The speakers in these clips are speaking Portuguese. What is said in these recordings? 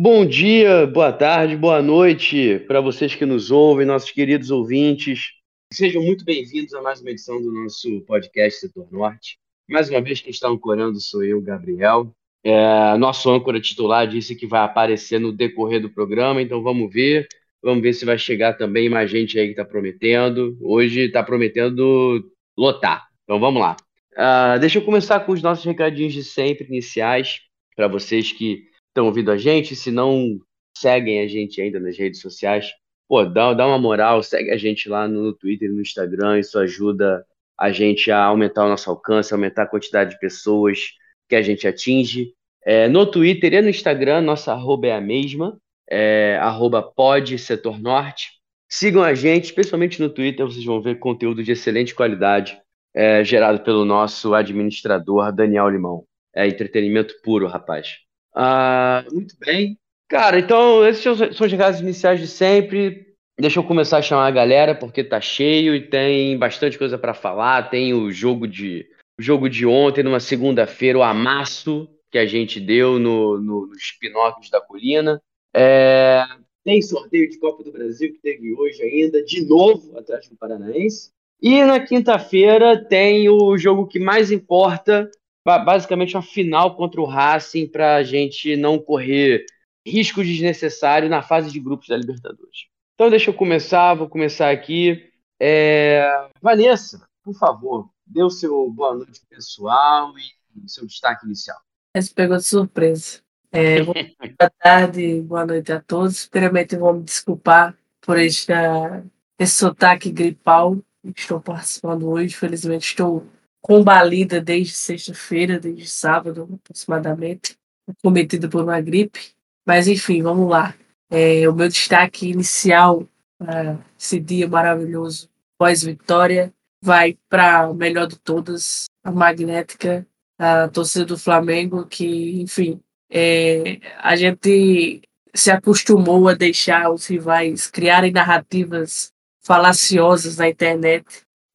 Bom dia, boa tarde, boa noite para vocês que nos ouvem, nossos queridos ouvintes. Sejam muito bem-vindos a mais uma edição do nosso podcast Setor Norte. Mais uma vez, quem está ancorando sou eu, Gabriel. É, nosso âncora titular disse que vai aparecer no decorrer do programa, então vamos ver. Vamos ver se vai chegar também mais gente aí que está prometendo. Hoje está prometendo lotar. Então vamos lá. Uh, deixa eu começar com os nossos recadinhos de sempre, iniciais, para vocês que estão ouvindo a gente. Se não seguem a gente ainda nas redes sociais, pô, dá, dá uma moral, segue a gente lá no Twitter no Instagram. Isso ajuda a gente a aumentar o nosso alcance, aumentar a quantidade de pessoas que a gente atinge. É, no Twitter e no Instagram, nossa arroba é a mesma, é, arroba setor norte. Sigam a gente, especialmente no Twitter, vocês vão ver conteúdo de excelente qualidade é, gerado pelo nosso administrador Daniel Limão. É entretenimento puro, rapaz. Ah, muito bem. Cara, então esses são os recados iniciais de sempre. Deixa eu começar a chamar a galera, porque tá cheio e tem bastante coisa para falar. Tem o jogo de, o jogo de ontem, numa segunda-feira, o amasso que a gente deu no, no, nos Pinóquios da Colina. É, tem sorteio de Copa do Brasil que teve hoje ainda, de novo, atrás do Paranaense. E na quinta-feira tem o jogo que mais importa, basicamente uma final contra o Racing, para a gente não correr risco desnecessário na fase de grupos da Libertadores. Então deixa eu começar, vou começar aqui. É... Vanessa, por favor, dê o seu boa noite pessoal e seu destaque inicial. Essa pegou de surpresa. É, boa tarde, boa noite a todos. Primeiramente, vou me desculpar por esta, esse sotaque gripal que estou participando hoje. Felizmente, estou combalida desde sexta-feira, desde sábado aproximadamente, cometida por uma gripe. Mas, enfim, vamos lá. É, o meu destaque inicial para esse dia maravilhoso pós-vitória vai para o melhor de todas, a magnética, a torcida do Flamengo, que, enfim, é, a gente se acostumou a deixar os rivais criarem narrativas falaciosas na internet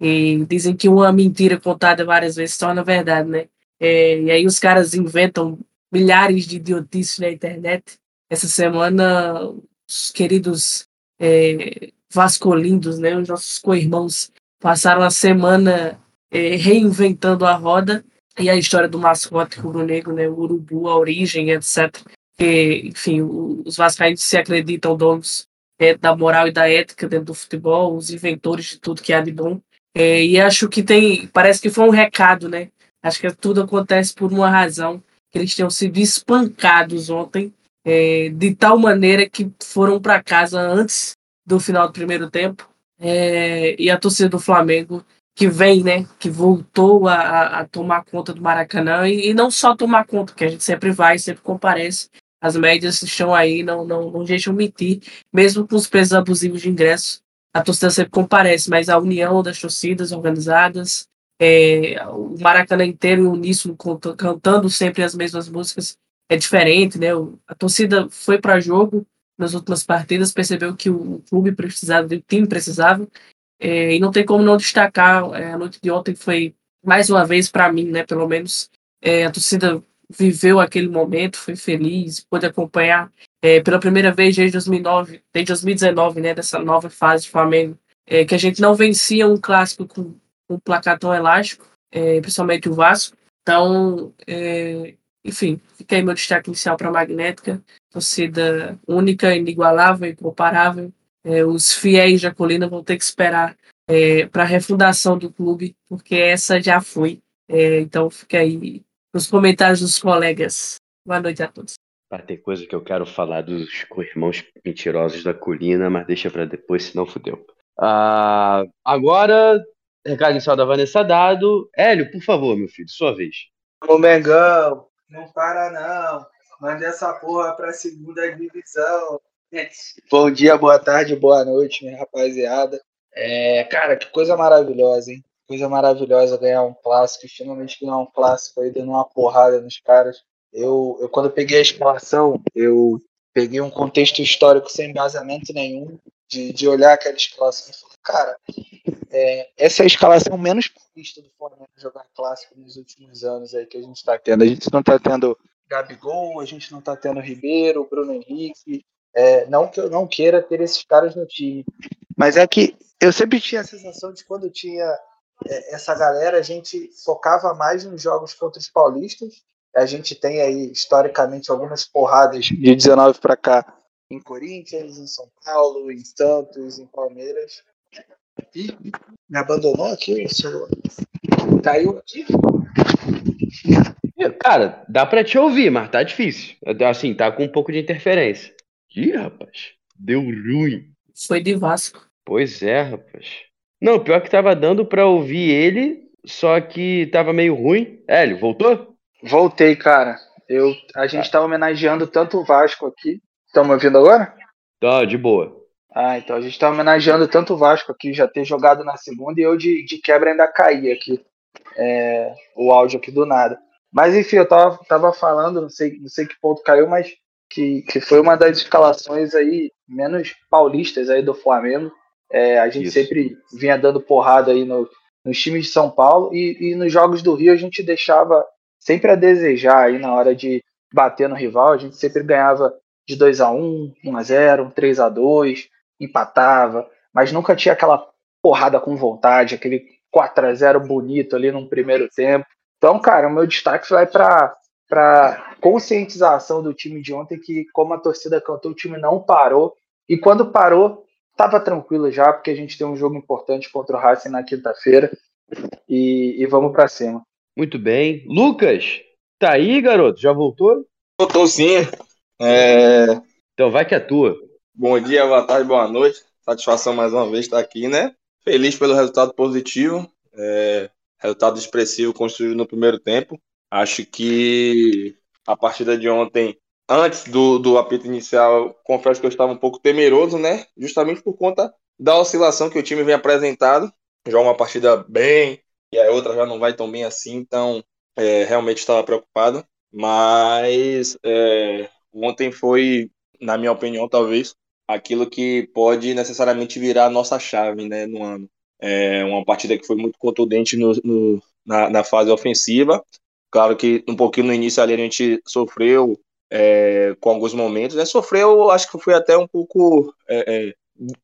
e dizem que uma mentira contada várias vezes torna verdade, né? É, e aí os caras inventam milhares de idiotices na internet. Essa semana, os queridos é, vascolindos, né, os nossos co-irmãos, passaram a semana é, reinventando a roda e a história do mascote rubro-negro, né, o urubu, a origem, etc. Enfim, os vascaínos se acreditam donos é, da moral e da ética dentro do futebol, os inventores de tudo que há de bom. É, e acho que tem, parece que foi um recado, né? Acho que tudo acontece por uma razão, eles tenham sido espancados ontem, é, de tal maneira que foram para casa antes do final do primeiro tempo. É, e a torcida do Flamengo que vem, né, que voltou a, a tomar conta do Maracanã e, e, não só tomar conta, que a gente sempre vai, sempre comparece. As médias estão aí, não, não, não deixam mentir, mesmo com os preços abusivos de ingresso. A torcida sempre comparece, mas a união das torcidas organizadas, é, o Maracanã inteiro uníssono cantando sempre as mesmas músicas é diferente, né? A torcida foi para jogo nas últimas partidas, percebeu que o clube precisava, o time precisava, é, e não tem como não destacar é, a noite de ontem foi mais uma vez para mim, né? Pelo menos é, a torcida viveu aquele momento, foi feliz, pôde acompanhar é, pela primeira vez desde 2009, desde 2019, né? Dessa nova fase de Flamengo, é, que a gente não vencia um clássico com, um placar tão elástico, é, principalmente o Vasco. Então, enfim, fica aí meu destaque inicial para a Magnética, torcida única, inigualável, incomparável é, os fiéis da colina vão ter que esperar é, para a refundação do clube, porque essa já foi. É, então fica aí nos comentários dos colegas. Boa noite a todos. Vai ter coisa que eu quero falar dos irmãos mentirosos da colina, mas deixa para depois, senão fudeu. Ah, agora, recado inicial da Vanessa dado. Hélio, por favor, meu filho, sua vez. Ô Mengão, não para não. Manda essa porra pra segunda divisão. Bom dia, boa tarde, boa noite, minha rapaziada. É, cara, que coisa maravilhosa, hein? Coisa maravilhosa ganhar um clássico, finalmente ganhar um clássico aí, dando uma porrada nos caras. Eu, eu quando peguei a escalação, eu peguei um contexto histórico sem embasamento nenhum, de, de olhar aquela escalação e falar, cara, é, essa é a escalação menos paulista do Flamengo jogar clássico nos últimos anos aí que a gente está tendo. A gente não está tendo Gabigol, a gente não está tendo Ribeiro, Bruno Henrique. É, não que eu não queira ter esses caras no time, mas é que eu sempre tinha a sensação de quando tinha é, essa galera, a gente focava mais nos jogos contra os paulistas. A gente tem aí, historicamente, algumas porradas de 19 para cá em Corinthians, em São Paulo, em Santos, em Palmeiras. Ih, me abandonou aqui o celular. Caiu aqui? Cara, dá pra te ouvir, mas tá difícil. Assim, tá com um pouco de interferência. Ih, rapaz, deu ruim. Foi de Vasco. Pois é, rapaz. Não, pior que tava dando pra ouvir ele, só que tava meio ruim. Hélio, voltou? Voltei, cara. Eu, a gente tá homenageando tanto o Vasco aqui. Estão me ouvindo agora? Tá, de boa. Ah, então a gente tá homenageando tanto o Vasco aqui, já ter jogado na segunda, e eu de, de quebra ainda caí aqui. É, o áudio aqui do nada. Mas enfim, eu tava, tava falando, não sei, não sei que ponto caiu, mas que, que foi uma das escalações aí menos paulistas aí do Flamengo. É, a gente Isso. sempre vinha dando porrada aí no, nos times de São Paulo e, e nos jogos do Rio a gente deixava sempre a desejar aí na hora de bater no rival. A gente sempre ganhava de 2 a 1 1 a 0 3 a 2 empatava, mas nunca tinha aquela porrada com vontade, aquele 4 a 0 bonito ali no primeiro tempo. Então, cara, o meu destaque vai para para conscientização do time de ontem que como a torcida cantou, o time não parou e quando parou estava tranquilo já porque a gente tem um jogo importante contra o Racing na quinta-feira e, e, vamos para cima. Muito bem, Lucas, tá aí, garoto? Já voltou? Voltou sim. É... Então vai que é tua. Bom dia, boa tarde, boa noite. Satisfação mais uma vez estar aqui, né? Feliz pelo resultado positivo. É... Resultado expressivo construído no primeiro tempo. Acho que a partida de ontem, antes do, do apito inicial, confesso que eu estava um pouco temeroso, né? Justamente por conta da oscilação que o time vem apresentado. Joga uma partida bem e a outra já não vai tão bem assim, então é, realmente estava preocupado. Mas é, ontem foi, na minha opinião, talvez, aquilo que pode necessariamente virar a nossa chave né, no ano. É uma partida que foi muito contundente no, no, na, na, fase ofensiva. Claro que um pouquinho no início ali a gente sofreu é, com alguns momentos, né? Sofreu, acho que foi até um pouco é, é,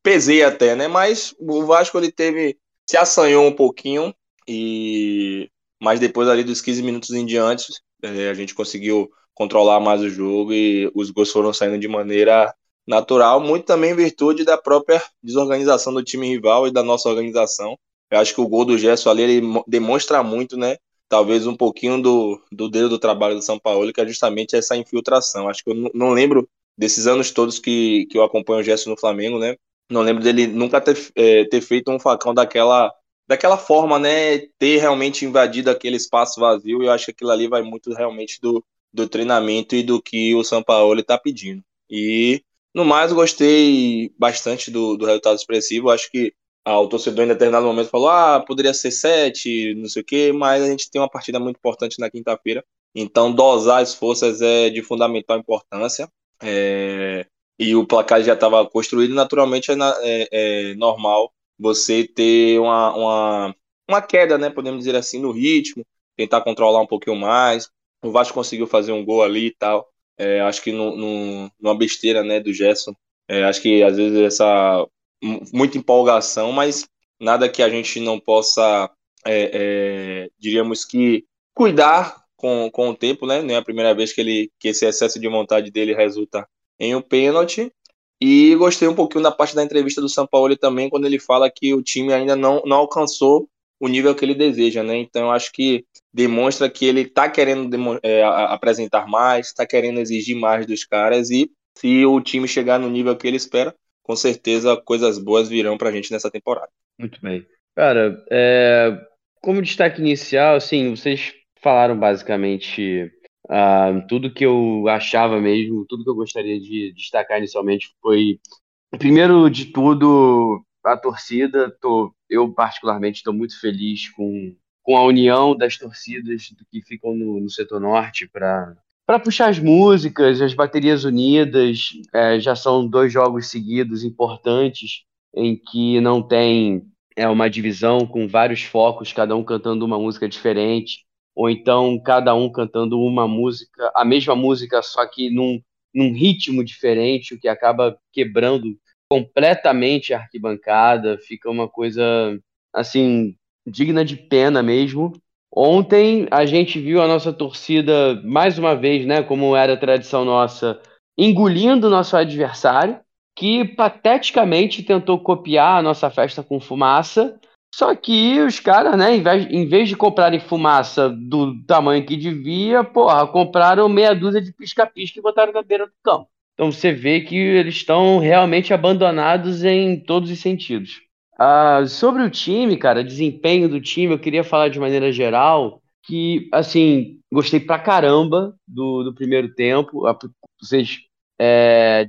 pesei até, né? Mas o Vasco ele teve se assanhou um pouquinho e mas depois ali dos 15 minutos em diante é, a gente conseguiu controlar mais o jogo e os gols foram saindo de maneira natural, muito também em virtude da própria desorganização do time rival e da nossa organização. Eu acho que o gol do Gerson ali ele demonstra muito, né? Talvez um pouquinho do, do dedo do trabalho do São Paulo, que é justamente essa infiltração. Acho que eu não, lembro desses anos todos que, que eu acompanho o Gerson no Flamengo, né? Não lembro dele nunca ter, é, ter feito um facão daquela, daquela forma, né? Ter realmente invadido aquele espaço vazio. E eu acho que aquilo ali vai muito realmente do, do treinamento e do que o São Paulo está pedindo. E no mais, gostei bastante do, do resultado expressivo. Acho que ah, o torcedor em determinado momento falou: ah, poderia ser sete, não sei o quê, mas a gente tem uma partida muito importante na quinta-feira. Então, dosar as forças é de fundamental importância. É, e o placar já estava construído, naturalmente é, é, é, normal você ter uma, uma, uma queda, né, podemos dizer assim, no ritmo, tentar controlar um pouquinho mais. O Vasco conseguiu fazer um gol ali e tal. É, acho que no, no, numa besteira né, do Gerson. É, acho que às vezes essa muita empolgação, mas nada que a gente não possa, é, é, diríamos que, cuidar com, com o tempo, né? Não é a primeira vez que, ele, que esse excesso de vontade dele resulta em um pênalti. E gostei um pouquinho da parte da entrevista do São Paulo também, quando ele fala que o time ainda não, não alcançou o nível que ele deseja, né? Então eu acho que demonstra que ele está querendo é, apresentar mais, está querendo exigir mais dos caras e se o time chegar no nível que ele espera, com certeza coisas boas virão para a gente nessa temporada. Muito bem. Cara, é, como destaque inicial, assim, vocês falaram basicamente Uh, tudo que eu achava mesmo, tudo que eu gostaria de destacar inicialmente foi, primeiro de tudo, a torcida. Tô, eu, particularmente, estou muito feliz com, com a união das torcidas que ficam no, no setor norte para para puxar as músicas, as baterias unidas. É, já são dois jogos seguidos importantes em que não tem é, uma divisão com vários focos, cada um cantando uma música diferente ou então cada um cantando uma música, a mesma música, só que num, num ritmo diferente, o que acaba quebrando completamente a arquibancada, fica uma coisa assim digna de pena mesmo. Ontem a gente viu a nossa torcida mais uma vez, né, como era tradição nossa, engolindo nosso adversário, que pateticamente tentou copiar a nossa festa com fumaça só que os caras, né, em vez, em vez de comprarem fumaça do tamanho que devia, porra, compraram meia dúzia de pisca-pisca e botaram na beira do campo. Então você vê que eles estão realmente abandonados em todos os sentidos. Ah, sobre o time, cara, desempenho do time, eu queria falar de maneira geral que, assim, gostei pra caramba do, do primeiro tempo. Ah, vocês é,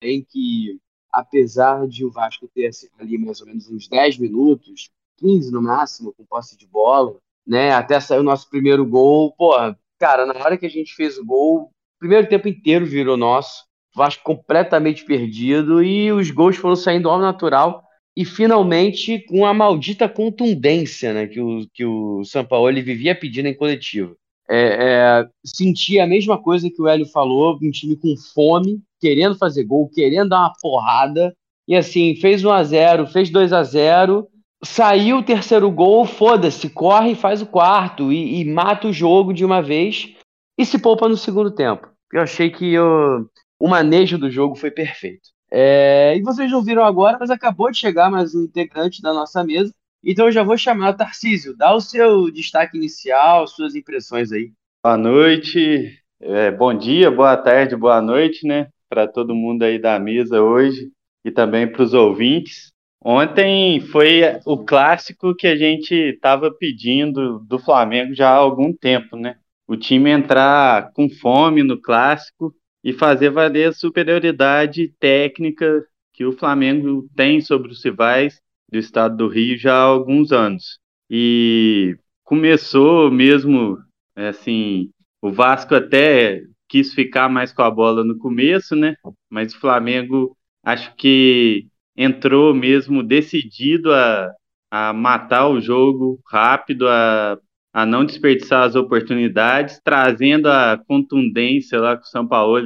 bem que, apesar de o Vasco ter assim, ali mais ou menos uns 10 minutos, 15 no máximo, com posse de bola, né? Até sair o nosso primeiro gol. Pô, cara, na hora que a gente fez o gol, o primeiro tempo inteiro virou nosso. Vasco completamente perdido e os gols foram saindo ao natural e finalmente com a maldita contundência né, que, o, que o Sampaoli vivia pedindo em coletivo. É, é, senti a mesma coisa que o Hélio falou, um time com fome, querendo fazer gol, querendo dar uma porrada, e assim, fez 1 a 0 fez 2 a 0 Saiu o terceiro gol, foda-se, corre e faz o quarto e, e, mata o jogo de uma vez e se poupa no segundo tempo. Eu achei que o, manejo do jogo foi perfeito. É, e vocês não viram agora, mas acabou de chegar mais um integrante da nossa mesa. Então eu já vou chamar o Tarcísio. Dá o seu destaque inicial, suas impressões aí. Boa noite, é, bom dia, boa tarde, boa noite, né? Para todo mundo aí da mesa hoje e também para os ouvintes. Ontem foi o clássico que a gente estava pedindo do Flamengo já há algum tempo, né? O time entrar com fome no clássico e fazer valer a superioridade técnica que o Flamengo tem sobre os rivais do estado do Rio já há alguns anos. E começou mesmo, assim, o Vasco até quis ficar mais com a bola no começo, né? Mas o Flamengo acho que entrou mesmo decidido a, a matar o jogo rápido, a, a não desperdiçar as oportunidades, trazendo a contundência lá que o São Paulo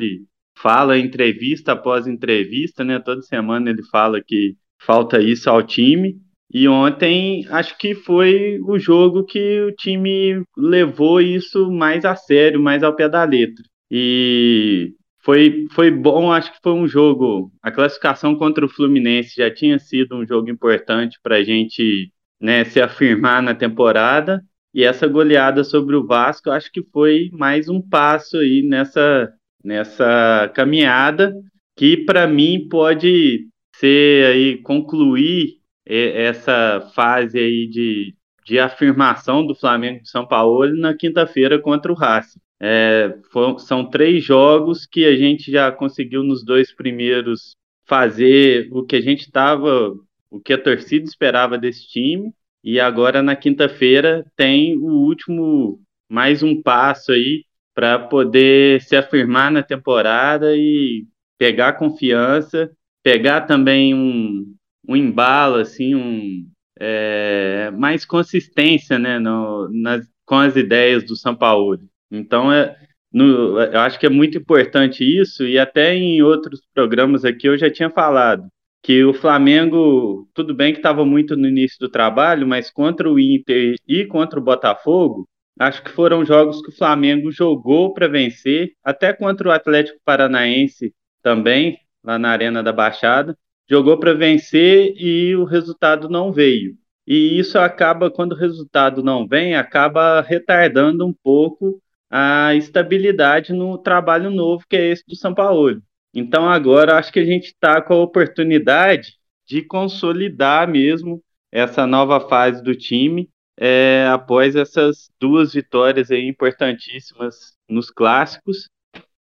fala entrevista após entrevista, né? Toda semana ele fala que falta isso ao time. E ontem acho que foi o jogo que o time levou isso mais a sério, mais ao pé da letra. E foi, foi bom, acho que foi um jogo. A classificação contra o Fluminense já tinha sido um jogo importante para a gente né, se afirmar na temporada. E essa goleada sobre o Vasco, acho que foi mais um passo aí nessa, nessa caminhada que para mim pode ser aí concluir essa fase aí de, de afirmação do Flamengo de São Paulo na quinta-feira contra o Racing. É, foram, são três jogos que a gente já conseguiu nos dois primeiros fazer o que a gente estava, o que a torcida esperava desse time. E agora na quinta-feira tem o último, mais um passo aí para poder se afirmar na temporada e pegar confiança, pegar também um, um embalo, assim, um, é, mais consistência né, no, nas, com as ideias do São Paulo. Então, é, no, eu acho que é muito importante isso, e até em outros programas aqui eu já tinha falado que o Flamengo, tudo bem que estava muito no início do trabalho, mas contra o Inter e contra o Botafogo, acho que foram jogos que o Flamengo jogou para vencer, até contra o Atlético Paranaense também, lá na Arena da Baixada, jogou para vencer e o resultado não veio. E isso acaba, quando o resultado não vem, acaba retardando um pouco a estabilidade no trabalho novo que é esse do São Paulo. Então agora acho que a gente está com a oportunidade de consolidar mesmo essa nova fase do time é, após essas duas vitórias aí importantíssimas nos clássicos.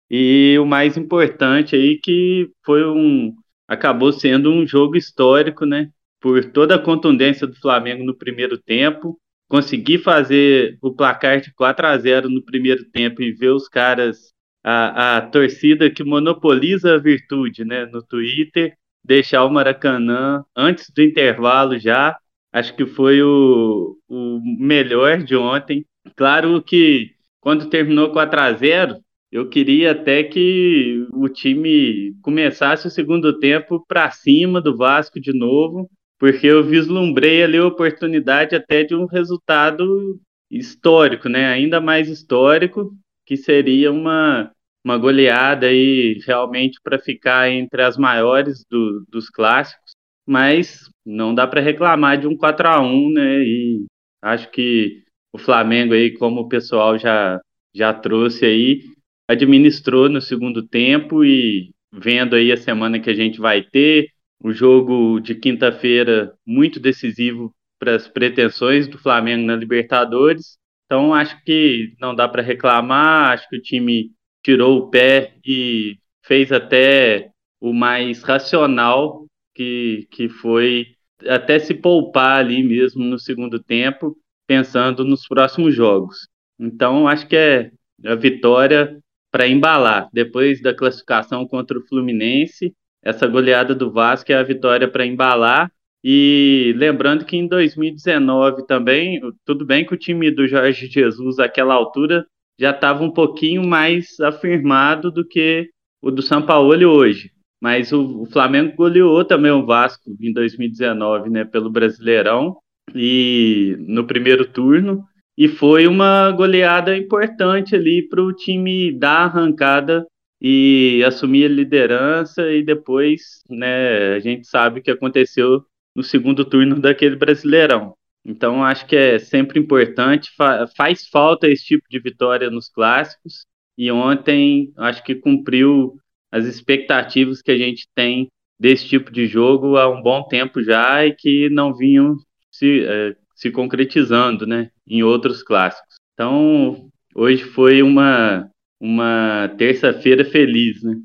E o mais importante aí que foi um acabou sendo um jogo histórico, né? Por toda a contundência do Flamengo no primeiro tempo, conseguir fazer o placar de 4 a 0 no primeiro tempo e ver os caras a, a torcida que monopoliza a virtude, né, no Twitter, deixar o Maracanã antes do intervalo já, acho que foi o, o melhor de ontem. Claro que quando terminou 4 a 0 eu queria até que o time começasse o segundo tempo para cima do Vasco de novo, porque eu vislumbrei ali a oportunidade até de um resultado histórico, né? Ainda mais histórico, que seria uma, uma goleada aí realmente para ficar entre as maiores do, dos clássicos, mas não dá para reclamar de um 4 a 1 né? E acho que o Flamengo aí, como o pessoal já, já trouxe aí, administrou no segundo tempo e vendo aí a semana que a gente vai ter, o jogo de quinta-feira muito decisivo para as pretensões do Flamengo na Libertadores. Então acho que não dá para reclamar, acho que o time tirou o pé e fez até o mais racional que, que foi até se poupar ali mesmo no segundo tempo, pensando nos próximos jogos. Então acho que é a vitória para embalar. Depois da classificação contra o Fluminense, essa goleada do Vasco é a vitória para embalar. E lembrando que em 2019 também, tudo bem que o time do Jorge Jesus, àquela altura, já estava um pouquinho mais afirmado do que o do São Paulo hoje. Mas o, o Flamengo goleou também o Vasco em 2019, né, pelo Brasileirão e no primeiro turno e foi uma goleada importante ali para o time dar arrancada e assumir a liderança e depois, né, a gente sabe o que aconteceu no segundo turno daquele Brasileirão. Então acho que é sempre importante, fa faz falta esse tipo de vitória nos clássicos e ontem acho que cumpriu as expectativas que a gente tem desse tipo de jogo há um bom tempo já e que não vinham se, é, se concretizando, né, em outros clássicos. Então, hoje foi uma uma terça-feira feliz, né?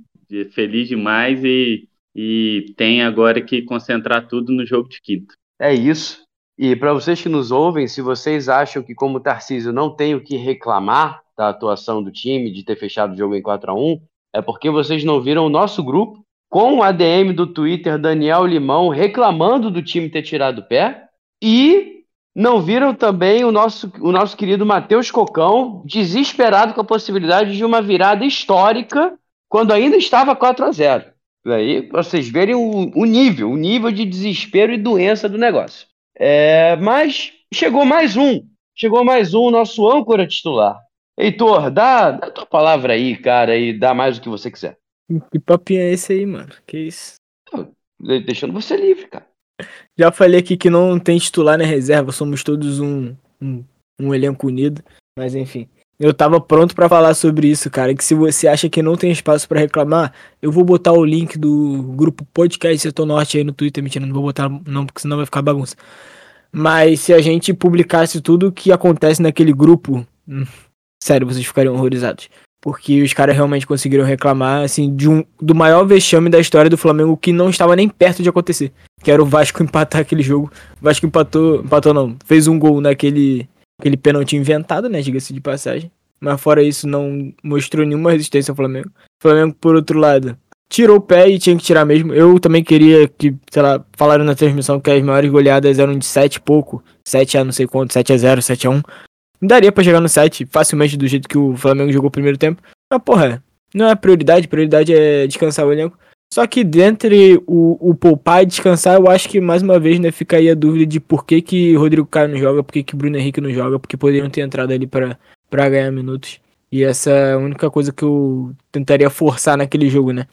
Feliz demais e, e tem agora que concentrar tudo no jogo de quinta. É isso. E para vocês que nos ouvem, se vocês acham que, como Tarcísio, não tem o que reclamar da atuação do time, de ter fechado o jogo em 4 a 1 é porque vocês não viram o nosso grupo com o ADM do Twitter Daniel Limão reclamando do time ter tirado o pé e não viram também o nosso, o nosso querido Matheus Cocão, desesperado com a possibilidade de uma virada histórica quando ainda estava 4 a 0 Aí vocês verem o, o nível, o nível de desespero e doença do negócio. É, mas chegou mais um, chegou mais um, nosso âncora titular. Heitor, dá, dá a tua palavra aí, cara, e dá mais o que você quiser. Que papinho é esse aí, mano? Que isso? Deixando você livre, cara. Já falei aqui que não tem titular na reserva, somos todos um, um, um elenco unido. Mas enfim. Eu tava pronto para falar sobre isso, cara. Que se você acha que não tem espaço para reclamar, eu vou botar o link do grupo Podcast Setor Norte aí no Twitter. Mentira, não vou botar não, porque senão vai ficar bagunça. Mas se a gente publicasse tudo o que acontece naquele grupo, hum, sério, vocês ficariam horrorizados porque os caras realmente conseguiram reclamar assim de um do maior vexame da história do Flamengo que não estava nem perto de acontecer, que era o Vasco empatar aquele jogo. O Vasco empatou, empatou não, fez um gol naquele aquele pênalti inventado, né, diga-se de passagem. Mas fora isso não mostrou nenhuma resistência ao Flamengo. O Flamengo por outro lado, tirou o pé e tinha que tirar mesmo. Eu também queria que, sei lá, falaram na transmissão que as maiores goleadas eram de 7 e pouco, 7 a não sei quanto, 7 a 0, 7 a 1 daria para chegar no 7 facilmente do jeito que o Flamengo jogou o primeiro tempo. Mas, porra, não é prioridade, prioridade é descansar o elenco. Só que dentre o, o poupar e descansar, eu acho que mais uma vez né, fica aí a dúvida de por que, que Rodrigo Caio não joga, por que, que Bruno Henrique não joga, porque poderiam ter entrado ali para ganhar minutos. E essa é a única coisa que eu tentaria forçar naquele jogo, né?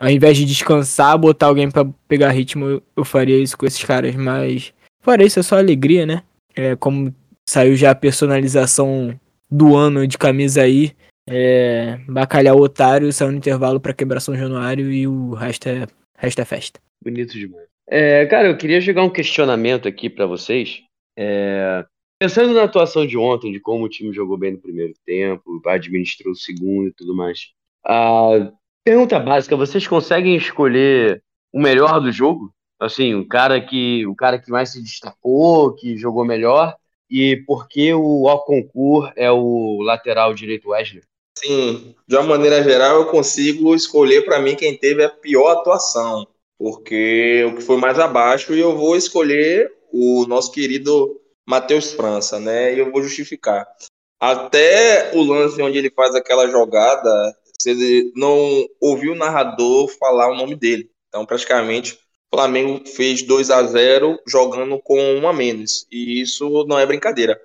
Ao invés de descansar, botar alguém para pegar ritmo, eu, eu, faria isso com esses caras. Mas fora isso, é só alegria, né? É, como Saiu já a personalização do ano de camisa aí. É, Bacalhau Otário saiu no intervalo para quebrar São Januário e o resto é, resto é festa. Bonito demais. É, cara, eu queria jogar um questionamento aqui para vocês. É, Pensando na atuação de ontem, de como o time jogou bem no primeiro tempo, administrou o segundo e tudo mais. A pergunta básica: vocês conseguem escolher o melhor do jogo? Assim, o cara que o cara que mais se destacou, que jogou melhor, e por que o Alconcur é o lateral direito Wesley? Sim, de uma maneira geral, eu consigo escolher para mim quem teve a pior atuação, porque o que foi mais abaixo, e eu vou escolher o nosso querido Matheus França, né? E eu vou justificar. Até o lance onde ele faz aquela jogada, você não ouviu o narrador falar o nome dele. Então, praticamente, Flamengo fez 2 a 0 jogando com um a menos. E isso não é brincadeira.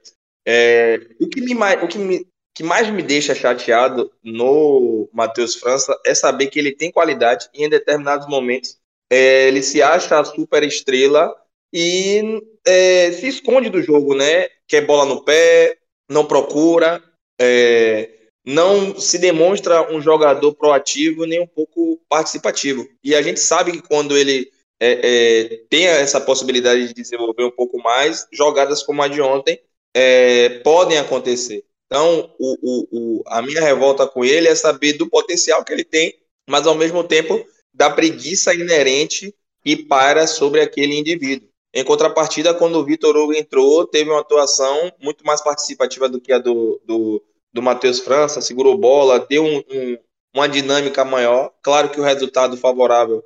É, o que, me, o que, me, que mais me deixa chateado no Matheus França é saber que ele tem qualidade e em determinados momentos é, ele se acha a super estrela e é, se esconde do jogo, né? Quer bola no pé, não procura, é, não se demonstra um jogador proativo nem um pouco participativo. E a gente sabe que quando ele é, é tem essa possibilidade de desenvolver um pouco mais, jogadas como a de ontem é, podem acontecer. Então, o, o, o, a minha revolta com ele é saber do potencial que ele tem, mas ao mesmo tempo da preguiça inerente e para sobre aquele indivíduo. Em contrapartida, quando o Vitor Hugo entrou, teve uma atuação muito mais participativa do que a do, do, do Matheus França, segurou bola, deu um, um, uma dinâmica maior. Claro que o resultado favorável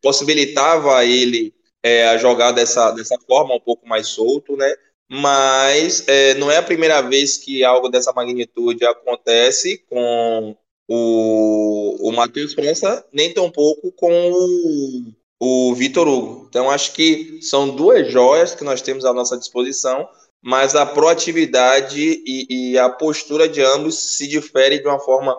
possibilitava a ele é, a jogar dessa, dessa forma, um pouco mais solto, né? Mas é, não é a primeira vez que algo dessa magnitude acontece com o, o Matheus França, nem tão pouco com o, o Vitor Hugo. Então, acho que são duas joias que nós temos à nossa disposição, mas a proatividade e, e a postura de ambos se difere de uma forma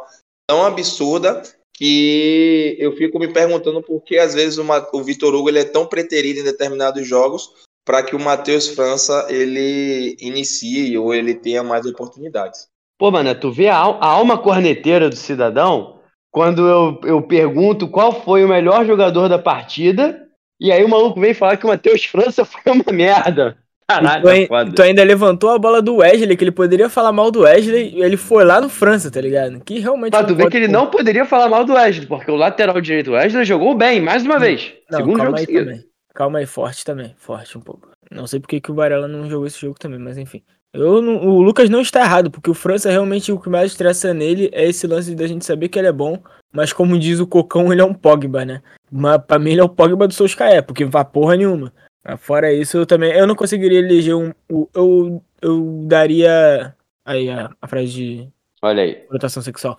tão absurda que eu fico me perguntando por que às vezes uma, o Vitor Hugo ele é tão preterido em determinados jogos para que o Matheus França ele inicie ou ele tenha mais oportunidades. Pô, mano, tu vê a, a alma corneteira do cidadão quando eu, eu pergunto qual foi o melhor jogador da partida, e aí o maluco vem falar que o Matheus França foi uma merda. Caralho, tu, tá tu, ainda levantou a bola do Wesley, que ele poderia falar mal do Wesley, e ele foi lá no França, tá ligado? Que realmente. Mas tu vê que ele não poderia falar mal do Wesley, porque o lateral direito Wesley jogou bem, mais uma vez. Não, Segundo calma jogo aí seguido. também. Calma aí, forte também, forte um pouco. Não sei porque que o Varela não jogou esse jogo também, mas enfim. Eu não, o Lucas não está errado, porque o França realmente o que mais estressa nele é esse lance da gente saber que ele é bom, mas como diz o Cocão, ele é um Pogba, né? Mas pra mim ele é o Pogba do Solskjaer, porque vai porra nenhuma. Fora isso, eu também. Eu não conseguiria eleger um. Eu, eu daria. Aí a, a frase de. Olha aí. Rotação sexual.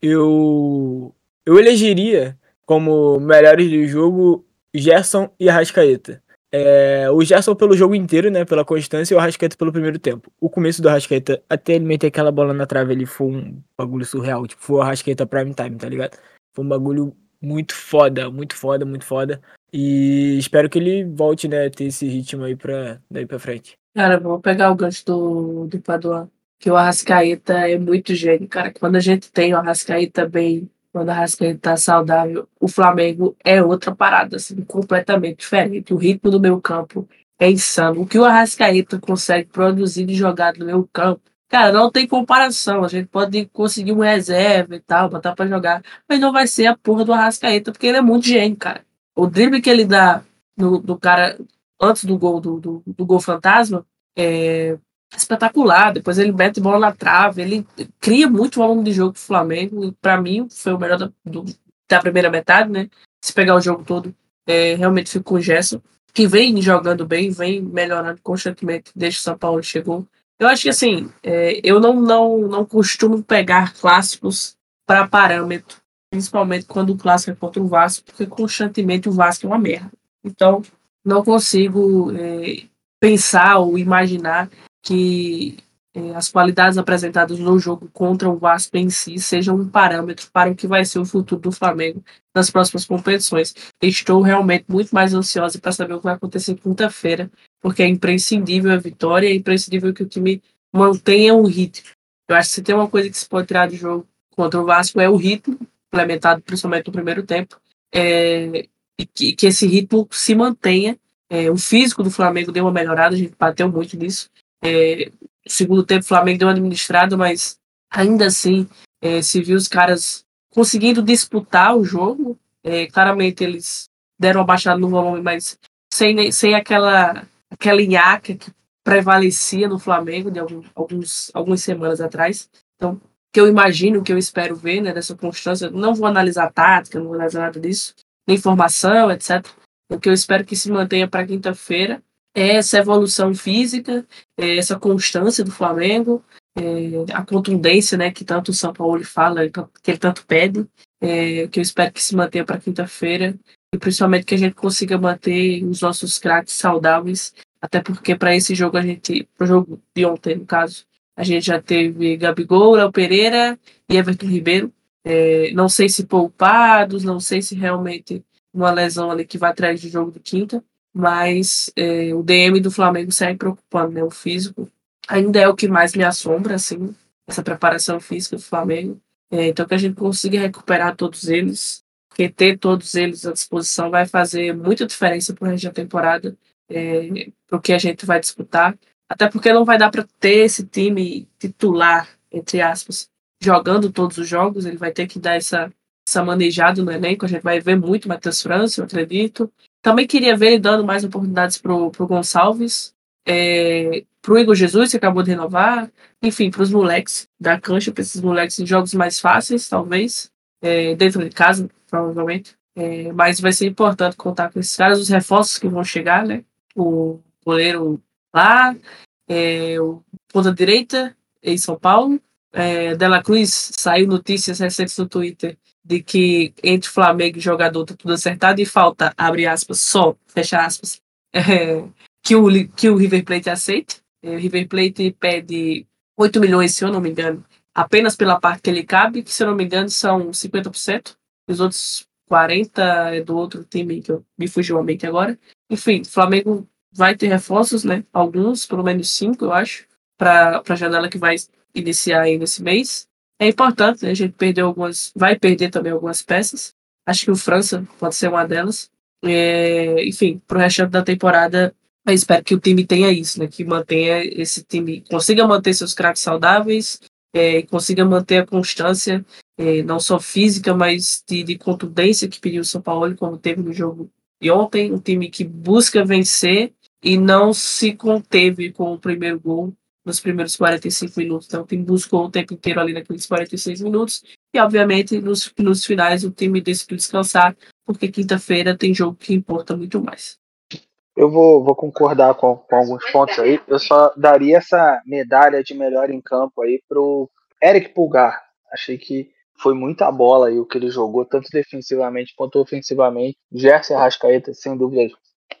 Eu. Eu elegeria como melhores do jogo Gerson e Arrascaeta. É, o Gerson pelo jogo inteiro, né? Pela constância, e o Arrascaeta pelo primeiro tempo. O começo do Arrascaeta, até ele meter aquela bola na trave, ele foi um bagulho surreal. Tipo, foi o Arrascaeta prime time, tá ligado? Foi um bagulho muito foda, muito foda, muito foda. E espero que ele volte, né, ter esse ritmo aí pra daí pra frente. Cara, vou pegar o gancho do, do Paduan. Que o Arrascaeta é muito gênio, cara. Quando a gente tem o Arrascaeta bem, quando o Arrascaeta tá saudável, o Flamengo é outra parada, assim, completamente diferente. O ritmo do meu campo é insano. O que o Arrascaeta consegue produzir de jogada no meu campo Cara, não tem comparação. A gente pode conseguir um reserva e tal, botar pra jogar, mas não vai ser a porra do Arrascaeta, porque ele é muito gênio, cara. O drible que ele dá no, do cara antes do gol do, do, do, gol fantasma é espetacular. Depois ele mete bola na trave, ele cria muito volume de jogo pro Flamengo. E pra mim, foi o melhor da, do, da primeira metade, né? Se pegar o jogo todo, é, realmente fico com o Gerson, que vem jogando bem, vem melhorando constantemente desde que o São Paulo chegou. Eu acho que assim, é, eu não, não, não costumo pegar clássicos para parâmetro, principalmente quando o clássico é contra o Vasco, porque constantemente o Vasco é uma merda. Então, não consigo é, pensar ou imaginar que é, as qualidades apresentadas no jogo contra o Vasco em si sejam um parâmetro para o que vai ser o futuro do Flamengo nas próximas competições. Estou realmente muito mais ansiosa para saber o que vai acontecer quinta-feira, porque é imprescindível a vitória, é imprescindível que o time mantenha o ritmo. Eu acho que se tem uma coisa que se pode tirar de jogo contra o Vasco é o ritmo, implementado principalmente no primeiro tempo, é, e que, que, esse ritmo se mantenha. É, o físico do Flamengo deu uma melhorada, a gente bateu muito nisso, É, segundo tempo, o Flamengo deu uma administrada, mas ainda assim é, se viu os caras conseguindo disputar o jogo. É, claramente eles deram uma baixada no volume, mas sem, sem aquela, aquela nhaca que prevalecia no Flamengo de alguns, alguns, algumas semanas atrás. Então, que eu imagino, que eu espero ver né, dessa constância, não vou analisar tática, não vou analisar nada disso, nem formação, etc. O que eu espero que se mantenha para quinta-feira é essa evolução física, é essa constância do Flamengo, é, a contundência, né, que tanto o São Paulo fala, que ele tanto pede, é, que eu espero que se mantenha para quinta-feira e principalmente que a gente consiga manter os nossos craques saudáveis, até porque para esse jogo a gente, para o jogo de ontem no caso, a gente já teve Gabigol, Léo Pereira e Everton Ribeiro. É, não sei se poupados, não sei se realmente uma lesão ali que vai atrás do jogo de quinta, mas é, o DM do Flamengo segue preocupando, né? O físico ainda é o que mais me assombra, assim, essa preparação física do Flamengo. É, então, que a gente consiga recuperar todos eles, porque ter todos eles à disposição vai fazer muita diferença para o resto da temporada, é, para o que a gente vai disputar. Até porque não vai dar para ter esse time titular, entre aspas, jogando todos os jogos, ele vai ter que dar essa, essa manejada no elenco. A gente vai ver muito Matheus França, eu acredito. Também queria ver ele dando mais oportunidades para o Gonçalves, é, para o Igor Jesus, que acabou de renovar, enfim, para os moleques da cancha, para esses moleques em jogos mais fáceis, talvez, é, dentro de casa, provavelmente. É, mas vai ser importante contar com esses caras, os reforços que vão chegar, né? O goleiro lá, é, o ponta direita em São Paulo. É, Dela Cruz saiu notícias recentes no Twitter de que entre Flamengo e jogador tá tudo acertado e falta, abre aspas, só, fecha aspas, é, que o, que o River Plate aceite. É, o River Plate pede 8 milhões, se eu não me engano, apenas pela parte que ele cabe, que se eu não me engano são 50%. Os outros 40% é do outro time que eu, me fugiu a mente agora. Enfim, Flamengo vai ter reforços, né? Alguns, pelo menos cinco, eu acho, para a janela que vai iniciar aí nesse mês. É importante, né? A gente perdeu algumas, vai perder também algumas peças. Acho que o França pode ser uma delas. É, enfim, para o resto da temporada, eu espero que o time tenha isso, né? Que mantenha esse time, consiga manter seus craques saudáveis, é, consiga manter a constância, é, não só física, mas de, de contundência que pediu o São Paulo, como teve no jogo de ontem. Um time que busca vencer e não se conteve com o primeiro gol nos primeiros 45 minutos. Então, o time buscou o tempo inteiro ali naqueles 46 minutos. E, obviamente, nos, nos finais, o time decidiu descansar, porque quinta-feira tem jogo que importa muito mais. Eu vou, vou concordar com, com, alguns pontos aí. Eu só daria essa medalha de melhor em campo aí pro Eric Pulgar. Achei que foi muita bola aí o que ele jogou, tanto defensivamente quanto ofensivamente. Gerson e Arrascaeta, sem dúvida,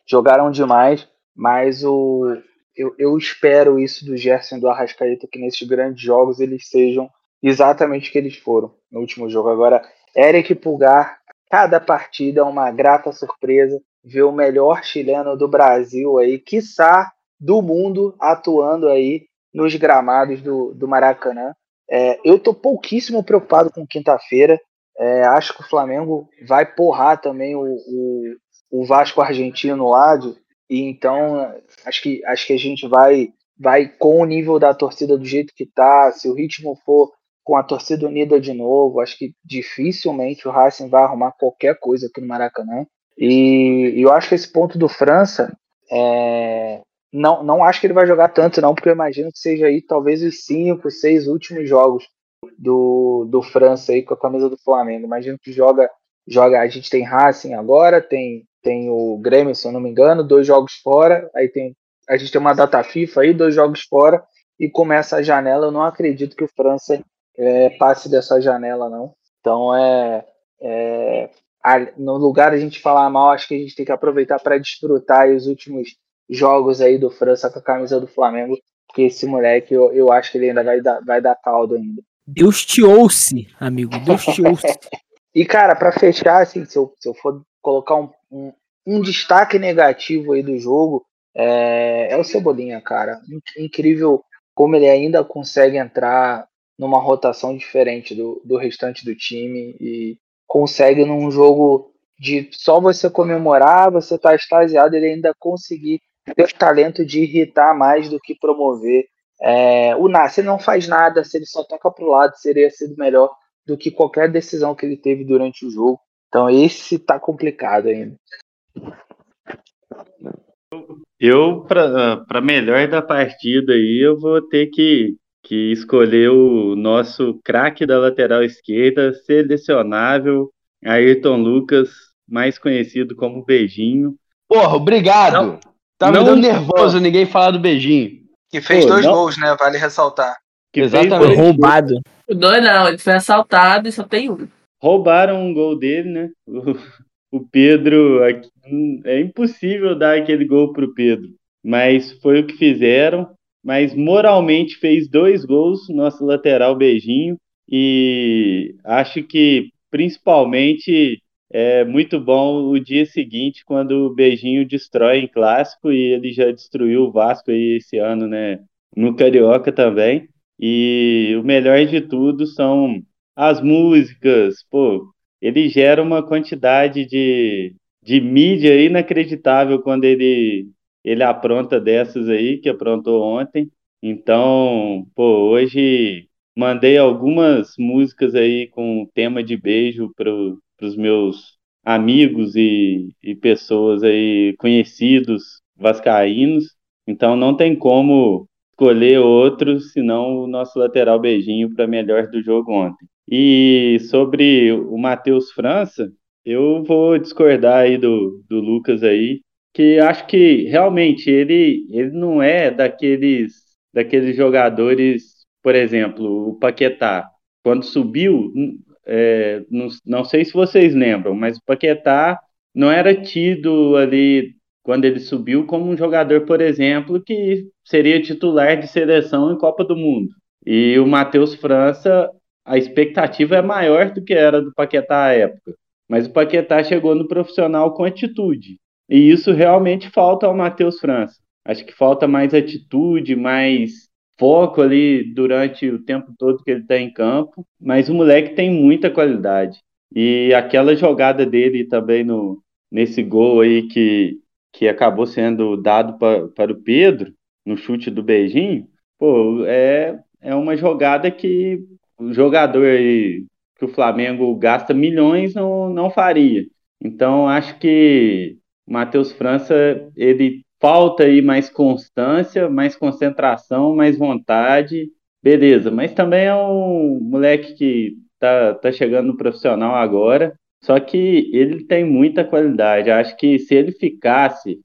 jogaram demais, mas o, eu, eu espero isso do Gerson do Arrascaeta, que nesses grandes jogos eles sejam exatamente o que eles foram no último jogo. Agora, Eric Pulgar, cada partida é uma grata surpresa ver o melhor chileno do Brasil aí, quiçá do mundo, atuando aí nos gramados do, do Maracanã. É, eu tô pouquíssimo preocupado com quinta-feira. É, acho que o Flamengo vai porrar também o, o, o Vasco argentino lá. De, e então acho que, acho que a gente vai, vai com o nível da torcida do jeito que tá. Se o ritmo for com a torcida unida de novo, acho que dificilmente o Racing vai arrumar qualquer coisa aqui no Maracanã. E, e eu acho que esse ponto do França, é, não, não acho que ele vai jogar tanto, não, porque eu imagino que seja aí talvez os cinco, seis últimos jogos do, do França aí com a camisa do Flamengo. Imagino que joga, joga. A gente tem Racing agora, tem, tem o Grêmio, se eu não me engano, dois jogos fora. Aí tem a gente tem uma data FIFA aí, dois jogos fora, e começa a janela. Eu não acredito que o França é, passe dessa janela, não. Então é, é no lugar a gente falar mal, acho que a gente tem que aproveitar para desfrutar os últimos jogos aí do França com a camisa do Flamengo, porque esse moleque eu, eu acho que ele ainda vai dar, vai dar caldo ainda. Deus te ouça, amigo, Deus te ouça. e cara, para fechar, assim, se eu, se eu for colocar um, um, um destaque negativo aí do jogo, é, é o Cebolinha, cara. Incrível como ele ainda consegue entrar numa rotação diferente do, do restante do time e consegue num jogo de só você comemorar, você tá extasiado, ele ainda conseguir tem o talento de irritar mais do que promover. É, o Nasser não faz nada, se ele só toca pro lado, seria sido melhor do que qualquer decisão que ele teve durante o jogo. Então esse tá complicado ainda. Eu, para melhor da partida aí, eu vou ter que, que escolher o nosso craque da lateral esquerda, selecionável, Ayrton Lucas, mais conhecido como Beijinho. Porra, obrigado. Não, tá me dando nervoso ninguém falar do Beijinho. Que fez Pô, dois não. gols, né? Vale ressaltar. Que Exatamente. Foi roubado. Dois não, ele foi assaltado e só tem um. Roubaram um gol dele, né? O, o Pedro. É impossível dar aquele gol pro Pedro. Mas foi o que fizeram. Mas moralmente fez dois gols, nosso lateral beijinho. E acho que principalmente é muito bom o dia seguinte, quando o Beijinho destrói em clássico e ele já destruiu o Vasco aí esse ano, né? No Carioca também. E o melhor de tudo são as músicas, pô, ele gera uma quantidade de, de mídia inacreditável quando ele, ele apronta dessas aí, que aprontou ontem. Então, pô, hoje mandei algumas músicas aí com tema de beijo para os meus amigos e, e pessoas aí conhecidos vascaínos. Então não tem como escolher outro, senão o nosso lateral beijinho para melhor do jogo ontem. E sobre o Matheus França, eu vou discordar aí do, do Lucas aí, que acho que realmente ele, ele não é daqueles, daqueles jogadores, por exemplo, o Paquetá, quando subiu, é, não, não sei se vocês lembram, mas o Paquetá não era tido ali quando ele subiu como um jogador, por exemplo, que seria titular de seleção em Copa do Mundo. E o Matheus França, a expectativa é maior do que era do Paquetá à época. Mas o Paquetá chegou no profissional com atitude. E isso realmente falta ao Matheus França. Acho que falta mais atitude, mais foco ali durante o tempo todo que ele está em campo. Mas o moleque tem muita qualidade. E aquela jogada dele também no, nesse gol aí que que acabou sendo dado pra, para o Pedro no chute do beijinho, pô, é, é uma jogada que o jogador aí, que o Flamengo gasta milhões não, não faria. Então, acho que o Matheus França, ele falta aí mais constância, mais concentração, mais vontade, beleza. Mas também é um moleque que tá, tá chegando no profissional agora, só que ele tem muita qualidade. Acho que se ele ficasse,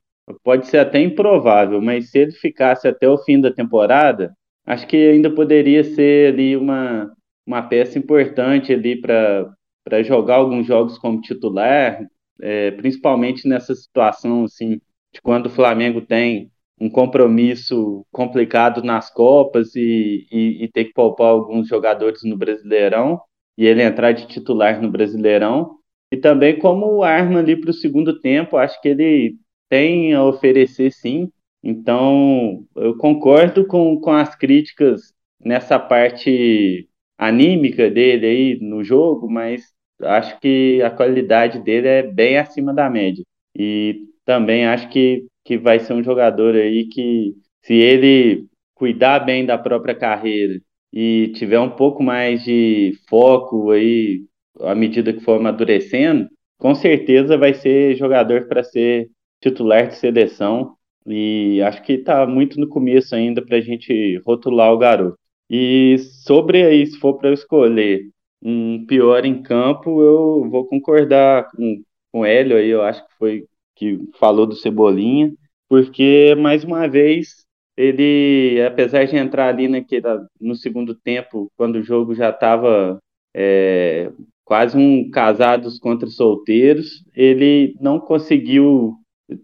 pode ser até improvável, mas se ele ficasse até o fim da temporada, acho que ainda poderia ser ali uma, uma peça importante ali para jogar alguns jogos como titular, é, principalmente nessa situação assim de quando o Flamengo tem um compromisso complicado nas Copas e, e, e ter que poupar alguns jogadores no Brasileirão e ele entrar de titular no Brasileirão e também como arma ali para o segundo tempo, acho que ele tem a oferecer sim. Então, eu concordo com, com as críticas nessa parte anímica dele aí no jogo, mas acho que a qualidade dele é bem acima da média. E também acho que, que vai ser um jogador aí que, se ele cuidar bem da própria carreira e tiver um pouco mais de foco aí à medida que for amadurecendo, com certeza vai ser jogador para ser titular de seleção. E acho que está muito no começo ainda para a gente rotular o garoto. E sobre aí, se for para eu escolher um pior em campo, eu vou concordar com, com o Hélio aí, eu acho que foi que falou do Cebolinha, porque mais uma vez ele, apesar de entrar ali naquele, no segundo tempo, quando o jogo já estava é, quase um casados contra solteiros. Ele não conseguiu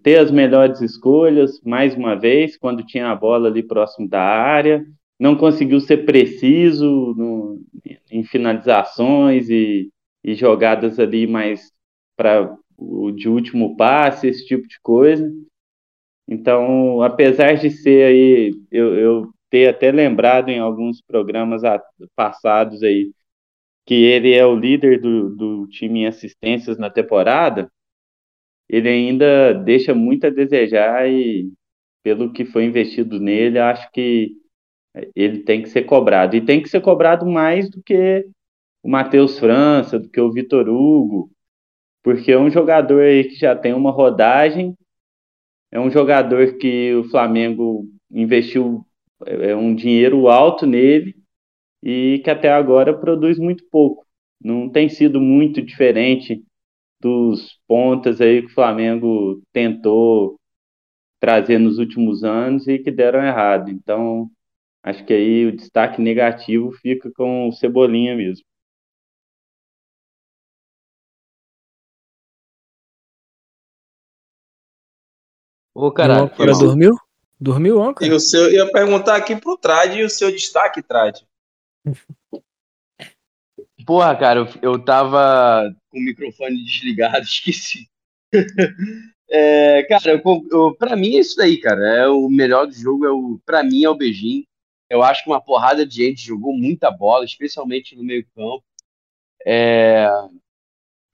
ter as melhores escolhas, mais uma vez, quando tinha a bola ali próximo da área. Não conseguiu ser preciso no, em finalizações e, e jogadas ali mais para o de último passe, esse tipo de coisa. Então, apesar de ser aí, eu, eu ter até lembrado em alguns programas passados aí que ele é o líder do, do time em assistências na temporada, ele ainda deixa muito a desejar e, pelo que foi investido nele, acho que ele tem que ser cobrado. E tem que ser cobrado mais do que o Matheus França, do que o Vitor Hugo, porque é um jogador aí que já tem uma rodagem, é um jogador que o Flamengo investiu é, um dinheiro alto nele e que até agora produz muito pouco. Não tem sido muito diferente dos pontas aí que o Flamengo tentou trazer nos últimos anos e que deram errado. Então, acho que aí o destaque negativo fica com o Cebolinha mesmo. Ô, caralho. O dormiu? Dormiu, âncora? E o seu, eu ia perguntar aqui pro Trad e o seu destaque, Trad. Porra, cara, eu, eu tava com o microfone desligado, esqueci. é, cara, eu, eu, pra mim é isso daí, cara. É o melhor do jogo, é o, pra mim é o beijinho. Eu acho que uma porrada de gente jogou muita bola, especialmente no meio campo. É,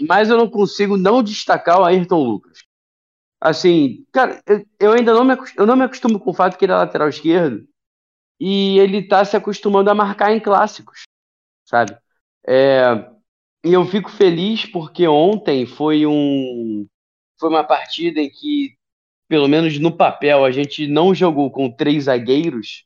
mas eu não consigo não destacar o Ayrton Lucas. Assim, cara, eu, eu ainda não me, eu não me acostumo com o fato que ele é lateral esquerdo e ele tá se acostumando a marcar em clássicos, sabe? É, e eu fico feliz porque ontem foi um foi uma partida em que, pelo menos no papel, a gente não jogou com três zagueiros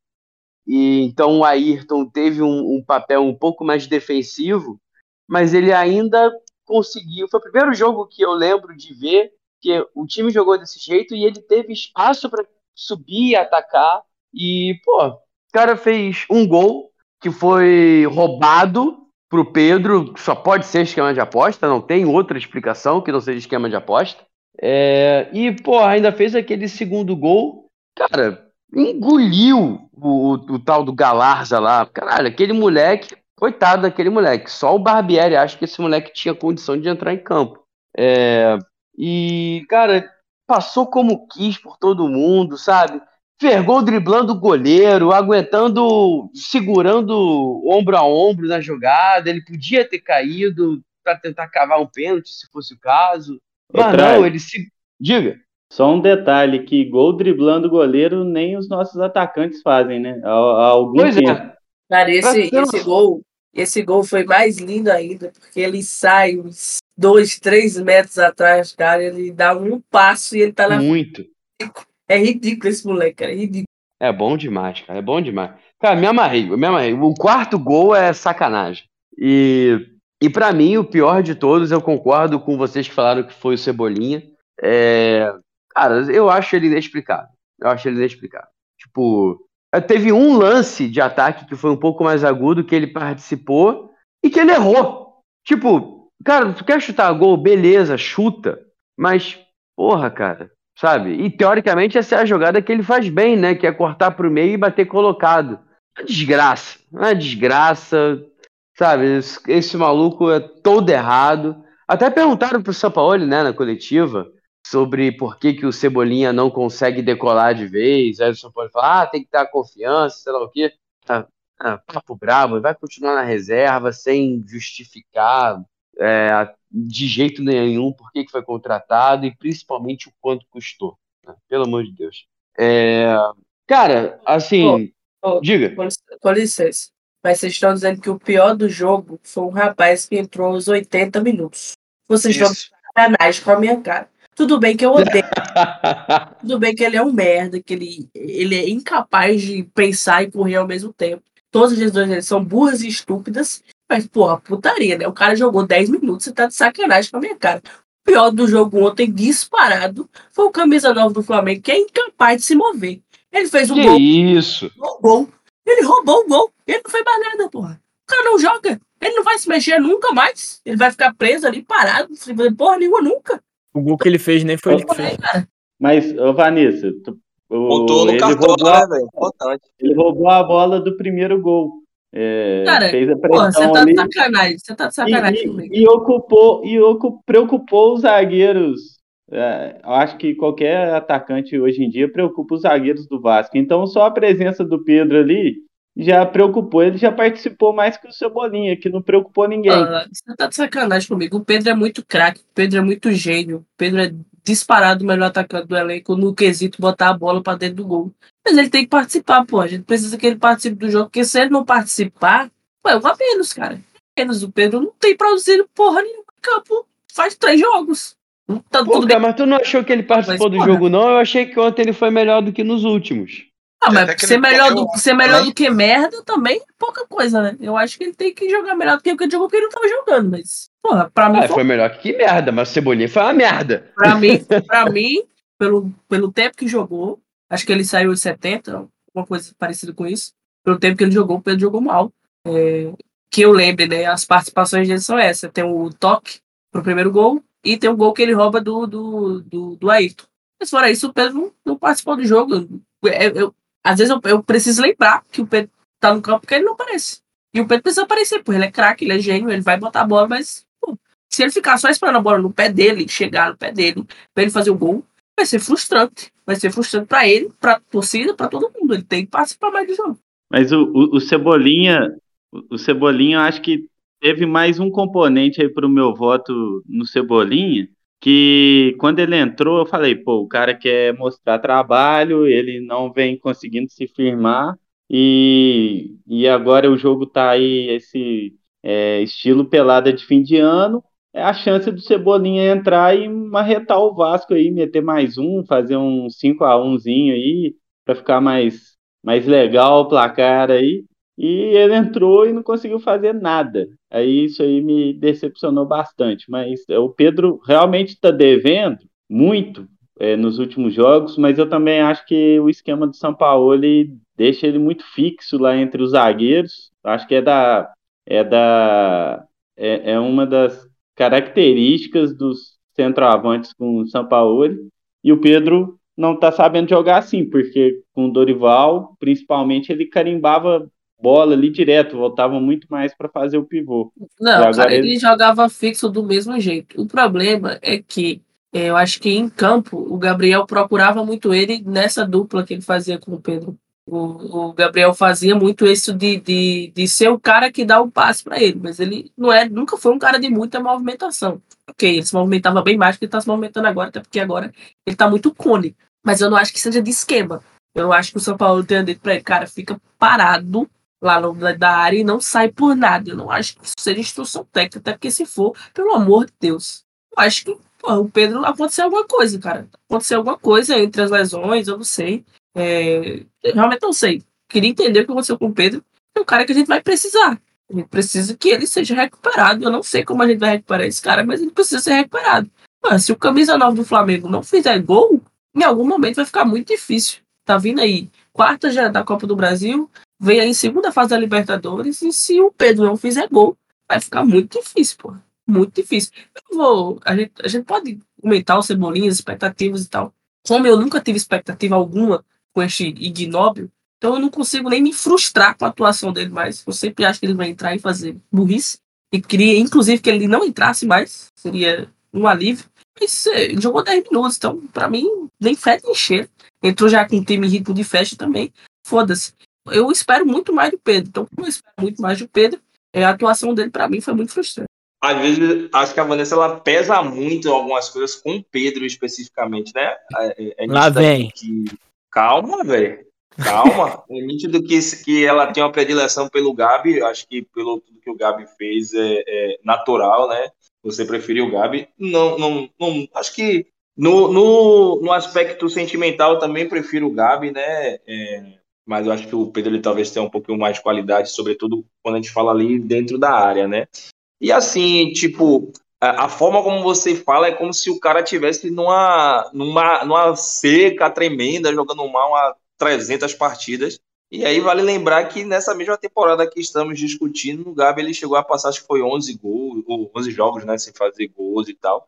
e então o Ayrton teve um, um papel um pouco mais defensivo, mas ele ainda conseguiu. Foi o primeiro jogo que eu lembro de ver porque o time jogou desse jeito e ele teve espaço para subir e atacar. E, pô, o cara fez um gol que foi roubado pro Pedro, só pode ser esquema de aposta, não tem outra explicação que não seja esquema de aposta. É, e, pô, ainda fez aquele segundo gol, cara, engoliu o, o, o, tal do Galarza lá. Caralho, aquele moleque, coitado daquele moleque. Só o Barbieri acha que esse moleque tinha condição de entrar em campo. É, e, cara, passou como quis por todo mundo, sabe? Vergou driblando o goleiro, aguentando, segurando ombro a ombro na jogada. Ele podia ter caído para tentar cavar um pênalti, se fosse o caso. Mas não, ele se. Diga. Só um detalhe: que gol driblando o goleiro nem os nossos atacantes fazem, né? Há, há algum pois é. tempo. É. Cara, esse, esse gol, esse gol foi mais lindo ainda, porque ele sai uns dois, três metros atrás, cara, ele dá um passo e ele tá na. Muito. É ridículo esse moleque, cara. É ridículo. É bom demais, cara. É bom demais. Cara, me amarrei, me amarrei. O quarto gol é sacanagem. E, e para mim, o pior de todos, eu concordo com vocês que falaram que foi o Cebolinha. É, cara, eu acho ele inexplicável. Eu acho ele inexplicável. Tipo, teve um lance de ataque que foi um pouco mais agudo que ele participou e que ele errou. Tipo, Cara, tu quer chutar gol, beleza, chuta. Mas, porra, cara, sabe? E teoricamente essa é a jogada que ele faz bem, né? Que é cortar pro meio e bater colocado. É desgraça, é desgraça, sabe? Esse, esse, maluco é todo errado. Até perguntaram pro Sampaoli, né, na coletiva, sobre por que, que o Cebolinha não consegue decolar de vez. Aí o Sampaoli fala, ah, tem que ter confiança, sei lá o quê. Ah, ah, papo bravo, vai continuar na reserva sem justificar é, de jeito nenhum por que, que foi contratado e principalmente o quanto custou. Né? Pelo amor de Deus. É, cara, assim, oh, oh, diga. Com, licença. Mas vocês estão dizendo que o pior do jogo foi um rapaz que entrou aos 80 minutos. Vocês Isso. estão sacanagem com a minha cara. Tudo bem que eu odeio. Tudo bem que ele é um merda, que ele, ele é incapaz de pensar e correr ao mesmo tempo. Todas as decisões são burras e estúpidas. Mas, porra, putaria, né? O cara jogou 10 minutos, você tá de sacanagem com a minha cara. O pior do jogo ontem, disparado, foi o camisa 9 do Flamengo, que é incapaz de se mover. Ele fez um que gol. Isso. Roubou. Ele roubou o gol. Ele não fez mais nada, porra. O cara não joga. Ele não vai se mexer nunca mais. Ele vai ficar preso ali, parado, sem fazer porra nenhuma nunca. O gol que ele fez nem foi ele que fez. Mas, ô Vanessa, tu, o, no ele, cartão, roubou a, né, ele roubou a bola do primeiro gol. É, Cara, fez a pressão você tá de sacanagem, você tá de sacanagem e, comigo. E ocupou, e ocupou, preocupou os zagueiros. É, eu acho que qualquer atacante hoje em dia preocupa os zagueiros do Vasco. Então, só a presença do Pedro ali já preocupou. Ele já participou mais que o Cebolinha, que não preocupou ninguém. Ah, você tá de sacanagem comigo. O Pedro é muito craque, o Pedro é muito gênio, o Pedro é disparado o melhor atacante do elenco no quesito botar a bola para dentro do gol. Mas ele tem que participar, pô. A gente precisa que ele participe do jogo, porque se ele não participar, pô, é um a menos, cara. Menos o Pedro não tem produzido porra nenhuma em campo. Faz três jogos. Tá Pô, tudo cara, bem. mas tu não achou que ele participou Mas, do porra. jogo, não? Eu achei que ontem ele foi melhor do que nos últimos. Ah, mas ser melhor, do, ser melhor do que merda também é pouca coisa, né? Eu acho que ele tem que jogar melhor do que o que ele jogou porque ele não tava jogando, mas, porra, pra mim, Ah, foi, foi melhor que merda, mas o Cebolinha foi uma merda. pra mim, pra mim pelo, pelo tempo que jogou, acho que ele saiu de 70, alguma coisa parecida com isso. Pelo tempo que ele jogou, o Pedro jogou mal. É, que eu lembre, né? As participações dele são essas: tem o toque pro primeiro gol e tem o gol que ele rouba do, do, do, do Ayrton. Mas fora isso, o Pedro não, não participou do jogo. Eu- eu- às vezes eu, eu preciso lembrar que o Pedro tá no campo porque ele não aparece. E o Pedro precisa aparecer, pô. Ele é craque, ele é gênio, ele vai botar a bola, mas pô, se ele ficar só esperando a bola no pé dele, chegar no pé dele, pra ele fazer o gol, vai ser frustrante. Vai ser frustrante pra ele, pra torcida, pra todo mundo. Ele tem que participar mais do jogo. Mas o, o, o Cebolinha, o o Cebolinha, acho que teve mais um componente aí pro meu voto no Cebolinha, que quando ele entrou, eu falei, pô, o cara quer mostrar trabalho, ele não vem conseguindo se firmar, e, e agora o jogo tá aí, esse é, estilo pelada de fim de ano, é a chance do Cebolinha entrar e marretar o Vasco aí, meter mais um, fazer um 5 a 1zinho aí, para ficar mais, mais legal o placar aí. E ele entrou e não conseguiu fazer nada. Aí isso aí me decepcionou bastante. Mas é, o Pedro realmente está devendo muito é, nos últimos jogos, mas eu também acho que o esquema do São Paulo ele deixa ele muito fixo lá entre os zagueiros. Acho que é da é da é, é uma das características dos centroavantes com o São Paulo. E o Pedro não está sabendo jogar assim, porque com o Dorival, principalmente, ele carimbava bola ali direto, voltava muito mais para fazer o pivô. Não, cara, ele... ele- jogava fixo do mesmo jeito. O problema é que é, eu acho que em campo o Gabriel procurava muito ele nessa dupla que ele fazia com o Pedro. O, o Gabriel fazia muito isso de, de, de ser o cara que dá o passe para ele, mas ele não é, nunca foi um cara de muita movimentação. Ok, ele se movimentava bem mais do que ele está se movimentando agora, até porque agora ele está muito cone. Mas eu não acho que seja de esquema. Eu acho que o São Paulo tem dito para ele, cara, fica parado lá no, da- área e não sai por nada. Eu não acho que isso seja instrução técnica, até porque se for, pelo amor de Deus. Eu acho que pô, o Pedro aconteceu alguma coisa, cara. Aconteceu alguma coisa entre as lesões, eu não sei. É, eu realmente não sei. Queria entender o que aconteceu com o Pedro. É um cara que a gente vai precisar. A gente precisa que ele seja recuperado. Eu não sei como a gente vai recuperar esse cara, mas ele precisa ser recuperado. Mano, se o camisa 9 do Flamengo não fizer gol, em algum momento vai ficar muito difícil. Tá vindo aí quarta já da Copa do Brasil, vem aí segunda fase da Libertadores, e se o Pedro não fizer gol, vai ficar muito difícil, pô. Muito difícil. Eu vou. A gente, a gente pode aumentar o Cebolinha, as expectativas e tal. Como eu nunca tive expectativa alguma com este ignóbil, então eu não consigo nem me frustrar com a atuação dele mais. Eu sempre acho que ele vai entrar e fazer burrice. E queria, inclusive, que ele não entrasse mais. Seria um alívio. Mas é, jogou 10 minutos, então, pra mim, nem fede nem cheiro. Entrou já com um time em ritmo de festa também. Foda-se. Eu espero muito mais do Pedro. Então, como eu espero muito mais do Pedro, é, a atuação dele, pra mim, foi muito frustrante. Às vezes, acho que a Vanessa ela pesa muito em algumas coisas com o Pedro especificamente, né? É, é Lá vem. Que... Calma, velho. Calma. é nítido que, que ela tem uma predileção pelo Gabi. Acho que pelo tudo que o Gabi fez é, é natural, né? Você preferiu o Gabi. Não, não, não. Acho que no, no, no aspecto sentimental eu também prefiro o Gabi, né? É, mas eu acho que o Pedro ele talvez tenha um pouquinho mais de qualidade, sobretudo quando a gente fala ali dentro da área, né? E assim, tipo, a, a forma como você fala é como se o cara tivesse numa, numa, numa seca tremenda, jogando mal a 300 partidas. E aí vale lembrar que nessa mesma temporada que estamos discutindo, o Gabi ele chegou a passar, acho que foi 11 gols, ou 11 jogos, né, sem fazer gols e tal.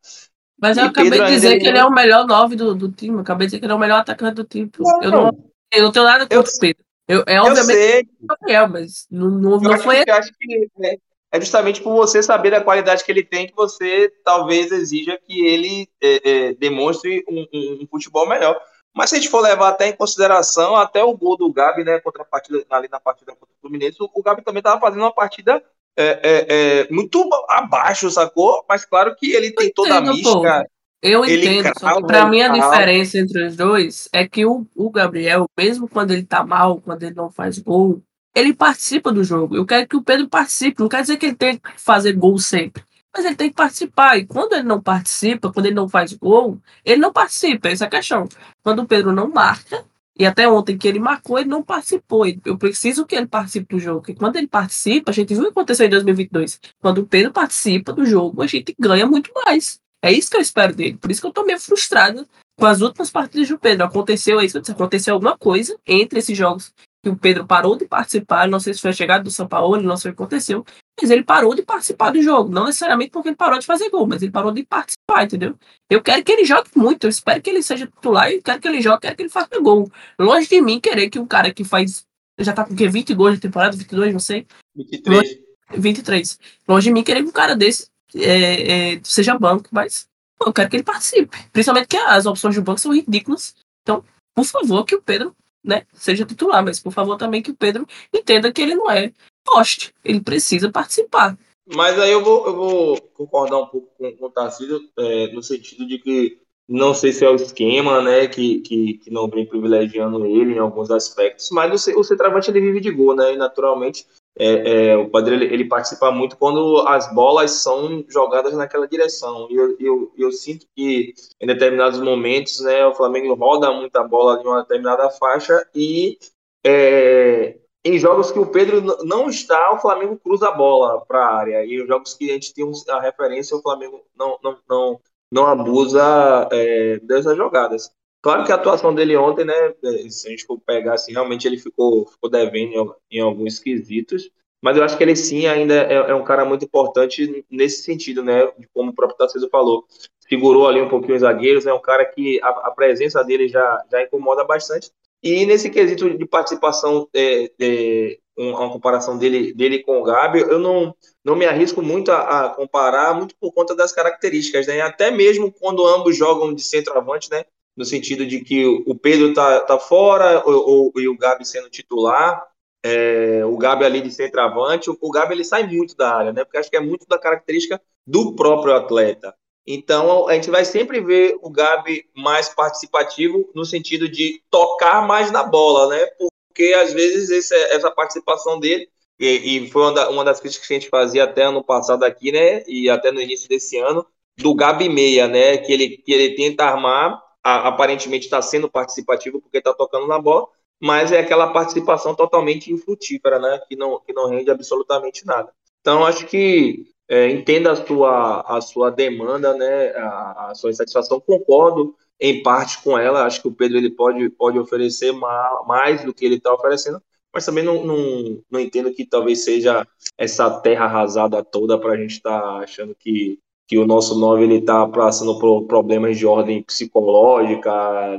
Mas eu E acabei Pedro de ainda dizer ele que ele é o melhor 9 do, do time. Eu acabei de dizer que ele é o melhor atacante do time. Não, eu, não, eu não tenho nada Eu- contra o Pedro. Eu, é Eu obviamente sei, o Gabriel, mas não, não, Eu não foi que, eu acho que é, é justamente por você saber da qualidade que ele tem que você talvez exija que ele é, é, demonstre um, um- um futebol melhor. Mas se a gente for levar até em consideração, até o gol do Gabi, né, contra a partida, ali na partida contra o Fluminense, o, o Gabi também estava fazendo uma partida é, é, é, muito abaixo, sacou? Mas claro que ele tem toda a mística. Eu Ele entendo, só crava, que pra mim a diferença entre os dois é que o, o Gabriel, mesmo quando ele tá mal, quando ele não faz gol, ele participa do jogo. Eu quero que o Pedro participe. Não quer dizer que ele tem que fazer gol sempre. Mas ele tem que participar. E quando ele não participa, quando ele não faz gol, ele não participa. Essa é a questão. Quando o Pedro não marca, e até ontem que ele marcou, ele não participou. Eu preciso que ele participe do jogo. Porque quando ele participa, a gente viu o que aconteceu em 2022. Quando o Pedro participa do jogo, a gente ganha muito mais. É isso que eu espero dele. Por isso que eu tô meio frustrado com as últimas partidas do Pedro. Aconteceu isso, aconteceu alguma coisa entre esses jogos que o Pedro parou de participar. Não sei se foi a chegada do São Paulo, não sei o que aconteceu. Mas ele parou de participar do jogo. Não necessariamente porque ele parou de fazer gol, mas ele parou de participar, entendeu? Eu quero que ele jogue muito. Eu espero que ele seja titular e quero que ele jogue, quero que ele faça gol. Longe de mim querer que um cara que faz. Já tá com o quê? 20 gols de temporada, 22, não sei. 23. 23. Longe de mim querer que um cara desse é, é, seja banco, mas pô, eu quero que ele participe. Principalmente que as opções do banco são ridículas. Então, por favor, que o Pedro né, seja titular, mas por favor também que o Pedro entenda que ele não é poste. Ele precisa participar. Mas aí eu vou, eu vou concordar um pouco com, com o Tarcísio, é, no sentido de que não sei se é o esquema, né, que, que, que não vem privilegiando ele em alguns aspectos, mas o, o centroavante ele vive de gol, né, e naturalmente é, é, o Padre ele, ele participa muito quando as bolas são jogadas naquela direção. E eu, eu, eu sinto que em determinados momentos, né, o Flamengo roda muita bola em uma determinada faixa e é, em jogos que o Pedro não está, o Flamengo cruza a bola para a área. E os jogos que a gente tem a referência, o Flamengo não, não, não, não abusa é, dessas jogadas. Claro que a atuação dele ontem, né, é, se a gente for pegar assim, realmente ele ficou, ficou devendo em, al- em alguns quesitos, mas eu acho que ele sim ainda é, é um cara muito importante nesse sentido, né, como o próprio Tarcísio falou. Segurou ali um pouquinho os zagueiros, é um cara que a, a presença dele já, já incomoda bastante. E nesse quesito de participação, é, é, um- uma comparação dele, dele com o Gabi, eu não, não me arrisco muito a, a comparar, muito por conta das características, né? Até mesmo quando ambos jogam de centroavante, né? No sentido de que o Pedro tá, tá fora ou, ou- e o Gabi sendo titular, é, o Gabi ali de centroavante, o, o Gabi ele sai muito da área, né? Porque acho que é muito da característica do próprio atleta. Então a gente vai sempre ver o Gabi mais participativo no sentido de tocar mais na bola, né? Porque às vezes esse- essa participação dele e, e foi uma, da- uma das críticas que a gente fazia até ano passado aqui, né? E até no início desse ano, do Gabi Meia, né? Que ele, que ele tenta armar, a- aparentemente está sendo participativo porque está tocando na bola, mas é aquela participação totalmente infrutífera, né? Que não, que não rende absolutamente nada. Então, acho que é, a sua, a sua demanda, né? A, a sua insatisfação, concordo em parte com ela. Acho que o Pedro ele pode, pode oferecer ma- mais do que ele está oferecendo, mas também não, não, não entendo que talvez seja essa terra arrasada toda para a gente estar achando que, que o nosso 9 ele está passando por problemas de ordem psicológica,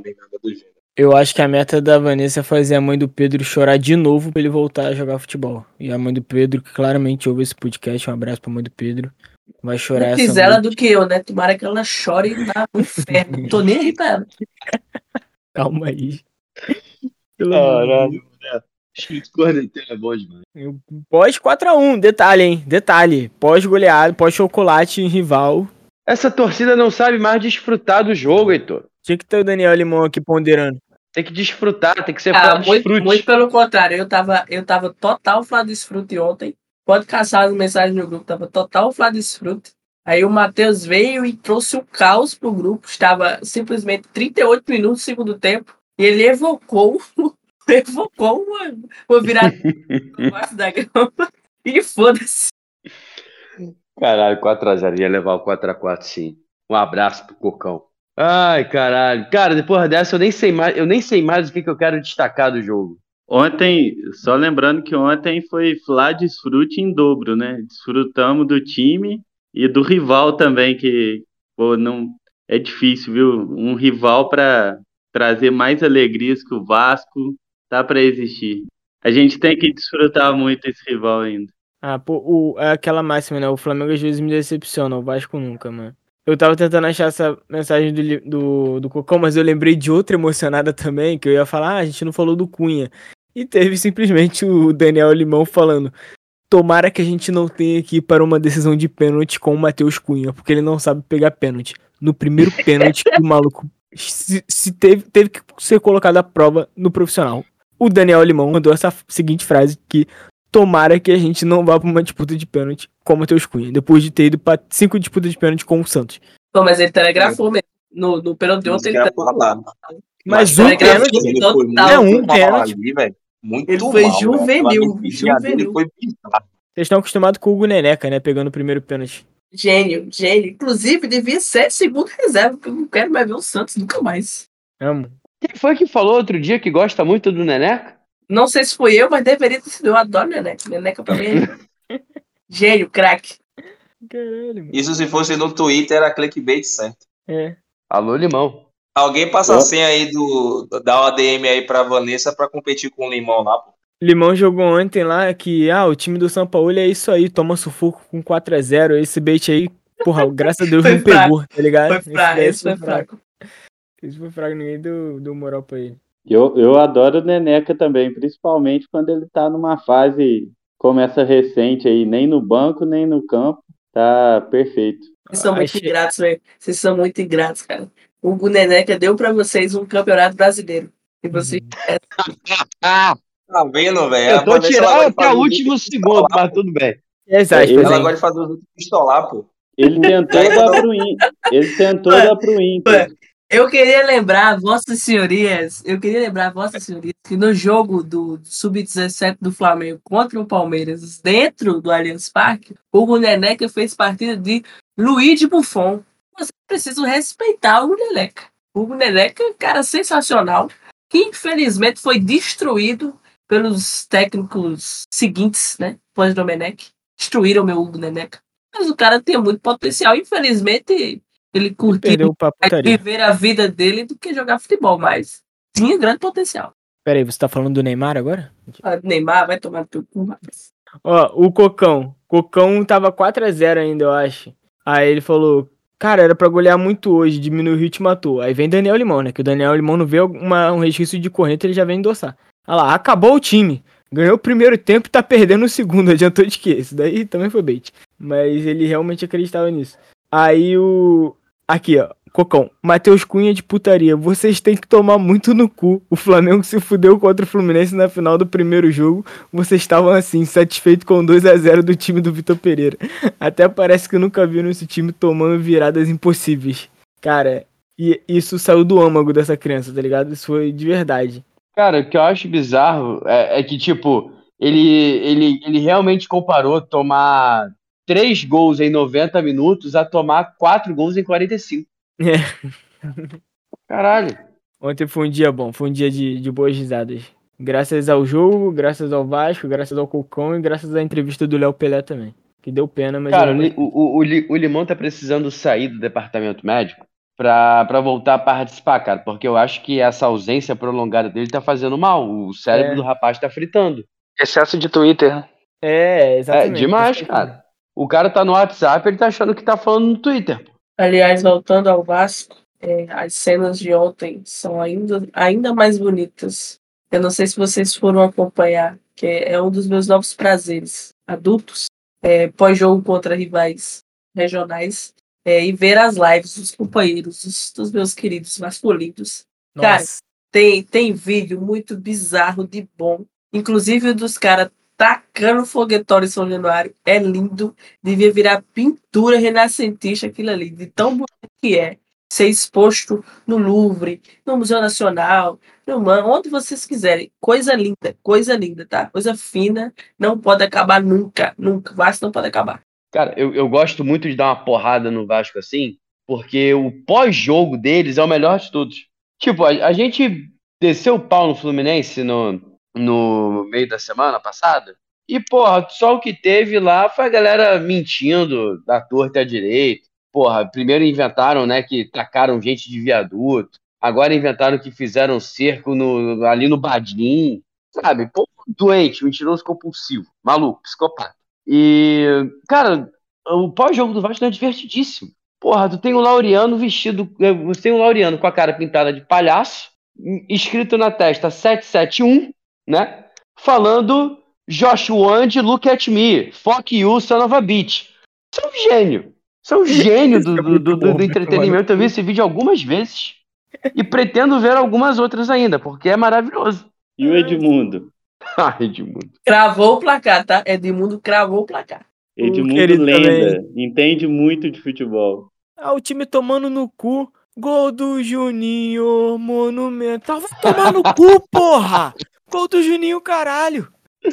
nem nada do gênero. Eu acho que a meta da Vanessa é fazer a mãe do Pedro chorar de novo pra ele voltar a jogar futebol. E a mãe do Pedro, que claramente ouve esse podcast, um abraço pra mãe do Pedro, vai chorar Antes essa ela do que eu, né? Tomara que ela chore no inferno. Não tô nem aí pra ela. Calma aí. Caralho, corneteiro é bom demais. Pós 4x1, detalhe, hein? Detalhe. Pós goleado, pós chocolate em rival. Essa torcida não sabe mais desfrutar do jogo, Heitor. Tinha que ter o Daniel Limão aqui ponderando. Tem que desfrutar, tem que ser Ah, ah, muito, muito pelo contrário, eu tava, eu tava total Flá Desfrute ontem. Pode caçar as mensagens no grupo, tava total Flá Desfrute. Aí o Matheus veio e trouxe o caos pro grupo. Estava simplesmente 38 minutos do segundo tempo. E ele evocou, evocou uma, uma virada debaixo da grama. E foda-se. Caralho, 4x0. Ia levar o 4x4, sim. Um abraço pro Cocão. Ai, caralho. Cara, depois dessa eu nem sei mais, eu nem sei mais o que, que eu quero destacar do jogo. Ontem, só lembrando que ontem foi Flá desfrute em dobro, né? Desfrutamos do time e do rival também, que pô, não é difícil, viu? Um rival para trazer mais alegrias que o Vasco, tá para existir. A gente tem que desfrutar muito esse rival ainda. Ah, pô, o, é aquela máxima, né? O Flamengo às vezes me decepciona, o Vasco nunca, mano. Eu tava tentando achar essa mensagem do, do, do Cocão, mas eu lembrei de outra emocionada também, que eu ia falar, ah, a gente não falou do Cunha. E teve simplesmente o Daniel Limão falando, tomara que a gente não tenha ir para uma decisão de pênalti com o Matheus Cunha, porque ele não sabe pegar pênalti. no primeiro pênalti o maluco se, se teve, teve que ser colocado à prova no profissional. O Daniel Limão mandou essa seguinte frase que tomara que a gente não vá pra uma disputa de pênalti com o Matheus Cunha, depois de ter ido pra cinco disputas de pênalti com o Santos. Pô, mas ele telegrafou mesmo. No, no pênalti de ontem ele telegrafou. falar. Mas Mas um pênalti, total. É um mal pênalti. ali, velho. Muito Ele foi mal, juvenil, juvenil. Foi vocês estão acostumados com o Hugo Neneca, né? Pegando o primeiro pênalti. Gênio, gênio. Inclusive, devia ser segundo reserva, porque eu não quero mais ver o Santos nunca mais. Amo. Quem foi que falou outro dia que gosta muito do Neneca? Não sei se foi eu, mas deveria ter sido. Eu adoro Neneca. Neneca pra mim é gênio, craque. Caralho, mano. Isso se fosse no Twitter era clickbait certo. É. Alô, Limão. Alguém passa a senha aí do. Dá uma DM aí pra Vanessa pra competir com o Limão lá, pô. Limão jogou ontem lá que, ah, o time do São Paulo é isso aí, toma sufoco com 4x0. Esse bait aí, porra, graças a Deus não fraco. pegou, tá ligado? Foi Esse fraco, daí esse foi fraco. Esse foi fraco, ninguém deu, deu moral pra ele. Eu, eu adoro o Neneca também, principalmente quando ele tá numa fase como essa recente aí, nem no banco, nem no campo. Tá perfeito. Vocês são muito ingratos, velho. Vocês são muito ingratos, cara. O Neneca deu pra vocês um campeonato brasileiro. E vocês. Ah, Tá vendo, velho? A eu tô tirando até o último segundo, mas tudo bem. E É, aspas, ele- Ela hein? gosta de fazer os outros pistolar, pô. Ele tentou dar pro Inter. Ele tentou dar pro Inter. Eu queria lembrar, Vossas Senhorias, eu queria lembrar, Vossas Senhorias, que no jogo do Sub-17 do Flamengo contra o Palmeiras, dentro do Allianz Parque, o Neneca fez partida de Luiz Buffon. Vocês precisam respeitar o Neneca. O Neneca é um cara sensacional, que infelizmente foi destruído pelos técnicos seguintes, né? Pós-Domenech. Destruíram meu Hugo Neneca. Mas o cara tem muito potencial. Infelizmente, ele mais putaria. viver a vida dele do que jogar futebol, mas tinha grande potencial. Pera aí, você tá falando do Neymar agora? Ah, Neymar vai tomar cu, rapaz. Ó, o Cocão. Cocão tava 4x0 ainda, eu acho. Aí ele falou, cara, era pra golear muito hoje, diminuiu o ritmo matou. Aí vem Daniel Limão, né? Que o Daniel Limão não vê uma, um resquício de corrente, ele já vem endossar. Olha lá, acabou o time. Ganhou o primeiro tempo e tá perdendo o segundo. Adiantou de quê? Isso daí também foi bait. Mas ele realmente acreditava nisso. Aí o. Aqui, ó. Cocão. Matheus Cunha de putaria. Vocês têm que tomar muito no cu. O Flamengo se fudeu contra o Fluminense na final do primeiro jogo. Vocês estavam assim, satisfeitos com 2 a 0 do time do Vitor Pereira. Até parece que nunca viram esse time tomando viradas impossíveis. Cara, e isso saiu do âmago dessa criança, tá ligado? Isso foi de verdade. Cara, o que eu acho bizarro é, é que, tipo, ele, ele, ele realmente comparou tomar três gols em 90 minutos a tomar quatro gols em 45. É. Caralho. Ontem foi um dia bom, foi um dia de, de boas risadas. Graças ao jogo, graças ao Vasco, graças ao Cocão e graças à entrevista do Léo Pelé também. Que deu pena, mas. Cara, eu- o, Li- o, o, Li- o Limão tá precisando sair do departamento médico pra, pra voltar a participar, cara, porque eu acho que essa ausência prolongada dele tá fazendo mal. O cérebro É. do rapaz tá fritando. Excesso de Twitter, né? É, É exatamente. demais, cara. O cara tá no WhatsApp, ele tá achando que tá falando no Twitter. Aliás, voltando ao Vasco, é, as cenas de ontem são ainda, ainda mais bonitas. Eu não sei se vocês foram acompanhar, que é, é um dos meus novos prazeres adultos, é, pós-jogo contra rivais regionais, é, e ver as lives dos companheiros, dos, dos meus queridos masculinos. Cara, Nossa. tem, tem vídeo muito bizarro de bom. Inclusive o dos caras tacando foguetório em São Januário. É lindo. Devia virar pintura renascentista aquilo ali. De tão bonito que é. Ser exposto no Louvre, no Museu Nacional, no Man, onde vocês quiserem. Coisa linda, coisa linda, tá? Coisa fina. Não pode acabar nunca. Nunca. Vasco não pode acabar. Cara, eu, eu gosto muito de dar uma porrada no Vasco assim, porque o pós-jogo deles é o melhor de todos. Tipo, a, a gente desceu o pau no Fluminense no, no meio da semana passada, e, porra, só o que teve lá foi a galera mentindo da torta à direita. Porra, primeiro inventaram, né, que tacaram gente de viaduto, agora inventaram que fizeram cerco no, ali no Badim, sabe? Doente, mentiroso compulsivo, maluco, psicopata. E, cara, o pós-jogo do Vasco é divertidíssimo. Porra, tu tem o Laureano vestido. eh, Você tem o Laureano com a cara pintada de palhaço, escrito na testa 771, né? Falando Joshua and look at me, fuck you, son of a bitch. Você é um gênio. Você é o gênio do, é do, do, do vai entretenimento. Eu vi esse vídeo algumas vezes. E pretendo ver algumas outras ainda, porque é maravilhoso. E o Edmundo? Ai, Edmundo. Cravou o placar, tá? Edmundo cravou o placar. Edmundo lenda. Entende muito de futebol. Ah, o time tomando no cu. Gol do Juninho, monumental. Vai tomar no cu, porra! Gol do Juninho, caralho.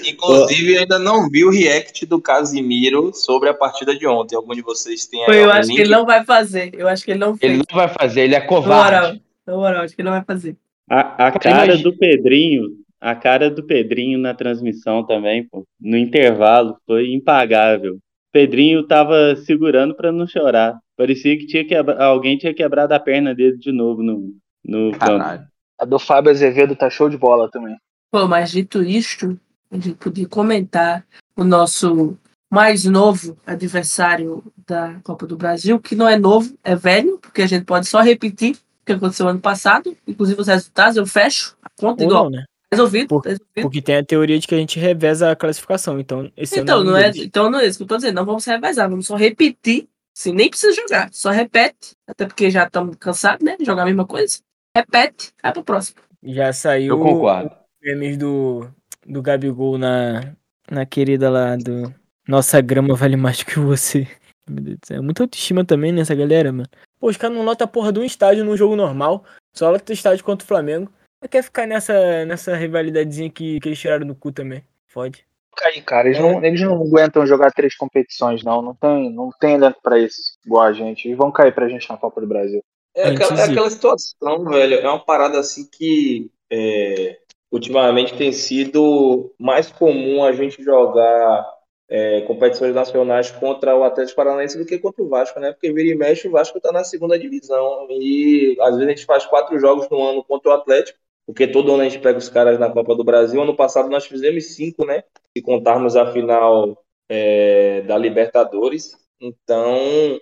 Inclusive, eu ainda não vi o react do Casimiro sobre a partida de ontem. Algum de vocês tem aí? Eu algum acho que link? ele não vai fazer. Eu acho que ele não fez. Ele não vai fazer, ele é Na moral, covarde. na moral, acho que ele não vai fazer. A, a cara imagina- do Pedrinho, a cara do Pedrinho na transmissão também, pô, no intervalo, foi impagável. Pedrinho tava segurando pra não chorar. Parecia que tinha quebra... alguém tinha quebrado a perna dele de novo no, no campo. Caralho. A do Fábio Azevedo tá show de bola também. Pô, mas dito isto, a gente podia comentar o nosso mais novo adversário da Copa do Brasil, que não é novo, é velho, porque a gente pode só repetir o que aconteceu ano passado, inclusive os resultados, eu fecho a conta Ou igual. não, né? Resolvido, Por- resolvido. Porque tem a teoria de que a gente reveza a classificação. Então, esse Então, ano não é, então não é isso que eu tô dizendo, não vamos revezar, vamos só repetir, assim, nem precisa jogar, só repete, até porque já estamos cansados, né, de jogar a mesma coisa. Repete, vai pro próximo. Já saiu Eu concordo. Memes do, do Gabigol na, na querida lá do Nossa grama vale mais do que você. Meu Deus do céu. Muita autoestima também nessa galera, mano. Pô, os caras não lotam a porra de um estádio num jogo normal. Só lota o estádio contra o Flamengo. Mas quer ficar nessa, nessa rivalidadezinha que, que eles tiraram do cu também. Fode. Aí, cara, eles não, eles não aguentam jogar três competições, não. Não tem, não tem elenco pra isso, igual a gente. Eles vão cair pra gente na Copa do Brasil. É aquela, Antes é aquela situação, velho. É uma parada assim que é, ultimamente tem sido mais comum a gente jogar é, competições nacionais contra o Atlético Paranaense do que contra o Vasco, né? Porque vira e mexe, o Vasco tá na segunda divisão. E às vezes a gente faz quatro jogos no ano contra o Atlético, porque todo ano a gente pega os caras na Copa do Brasil. Ano passado nós fizemos cinco, né? Se contarmos a final é, da Libertadores. Então,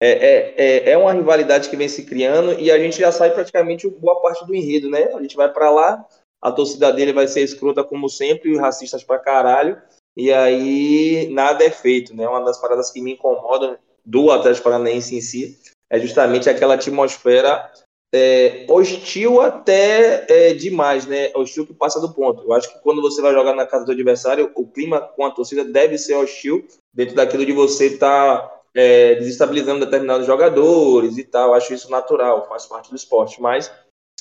é, é, é, é uma rivalidade que vem se criando e a gente já sai praticamente boa parte do enredo, né? A gente vai pra lá, a torcida dele vai ser escrota como sempre, e racistas pra caralho, e aí nada é feito, né? Uma das paradas que me incomodam do Atlético Paranaense em si é justamente aquela atmosfera é, hostil até é, demais, né? Hostil que passa do ponto. Eu acho que quando você vai jogar na casa do adversário, o clima com a torcida deve ser hostil dentro daquilo de você estar é, desestabilizando determinados jogadores e tal. Eu acho isso natural, faz parte do esporte. Mas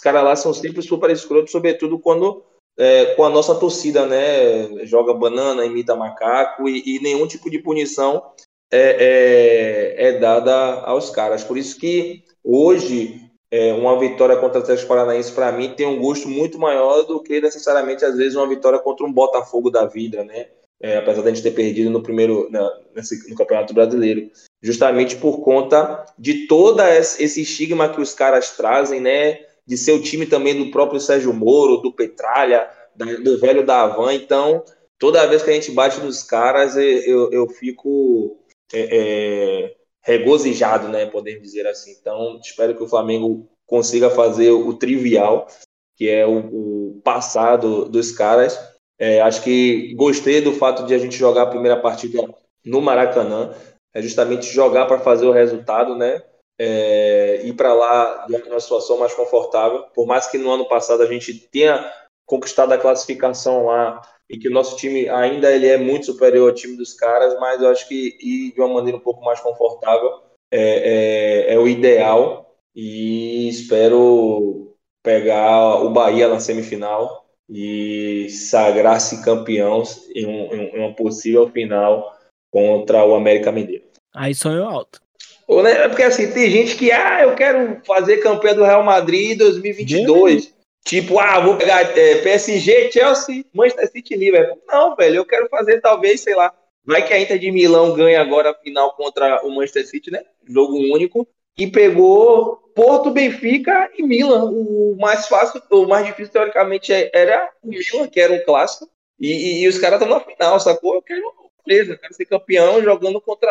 caras lá são sempre super escrotos, sobretudo quando é, com a nossa torcida, né? Joga banana, imita macaco e, e nenhum tipo de punição é, é, é dada aos caras. Por isso que hoje é, uma vitória contra o Atlético Paranaense, para mim, tem um gosto muito maior do que necessariamente, às vezes, uma vitória contra um Botafogo da vida, né? É, apesar da gente ter perdido no primeiro na, nesse, no Campeonato Brasileiro, justamente por conta de todo esse estigma que os caras trazem, né? De ser o time também do próprio Sérgio Moro, do Petralha, do velho da Havan. Então, toda vez que a gente bate nos caras, eu, eu fico é, é, regozijado, né? Podemos dizer assim. Então, espero que o Flamengo consiga fazer o trivial, que é o, o passado dos caras. É, acho que gostei do fato de a gente jogar a primeira partida no Maracanã, é justamente jogar para fazer o resultado, né? É, ir para lá numa situação mais confortável. Por mais que no ano passado a gente tenha conquistado a classificação lá e que o nosso time ainda ele é muito superior ao time dos caras, mas eu acho que ir de uma maneira um pouco mais confortável é, é, é o ideal e espero pegar o Bahia na semifinal e sagrar-se campeão em, um, em, uma possível final contra o América Mineiro. Aí sonho alto. É porque assim, tem gente que, ah, eu quero fazer campeão do Real Madrid em 2022. Tipo, ah, vou pegar é, PSG, Chelsea, Manchester City, Liverpool. Não, velho, eu quero fazer talvez, sei lá, vai que a Inter de Milão ganha agora a final contra o Manchester City, né? Jogo único. E pegou Porto, Benfica e Milan. O mais fácil, o mais difícil, teoricamente, era o Milan, que era um clássico. E, e, e os caras estão na final, sacou? Eu quero beleza, eu quero ser campeão jogando contra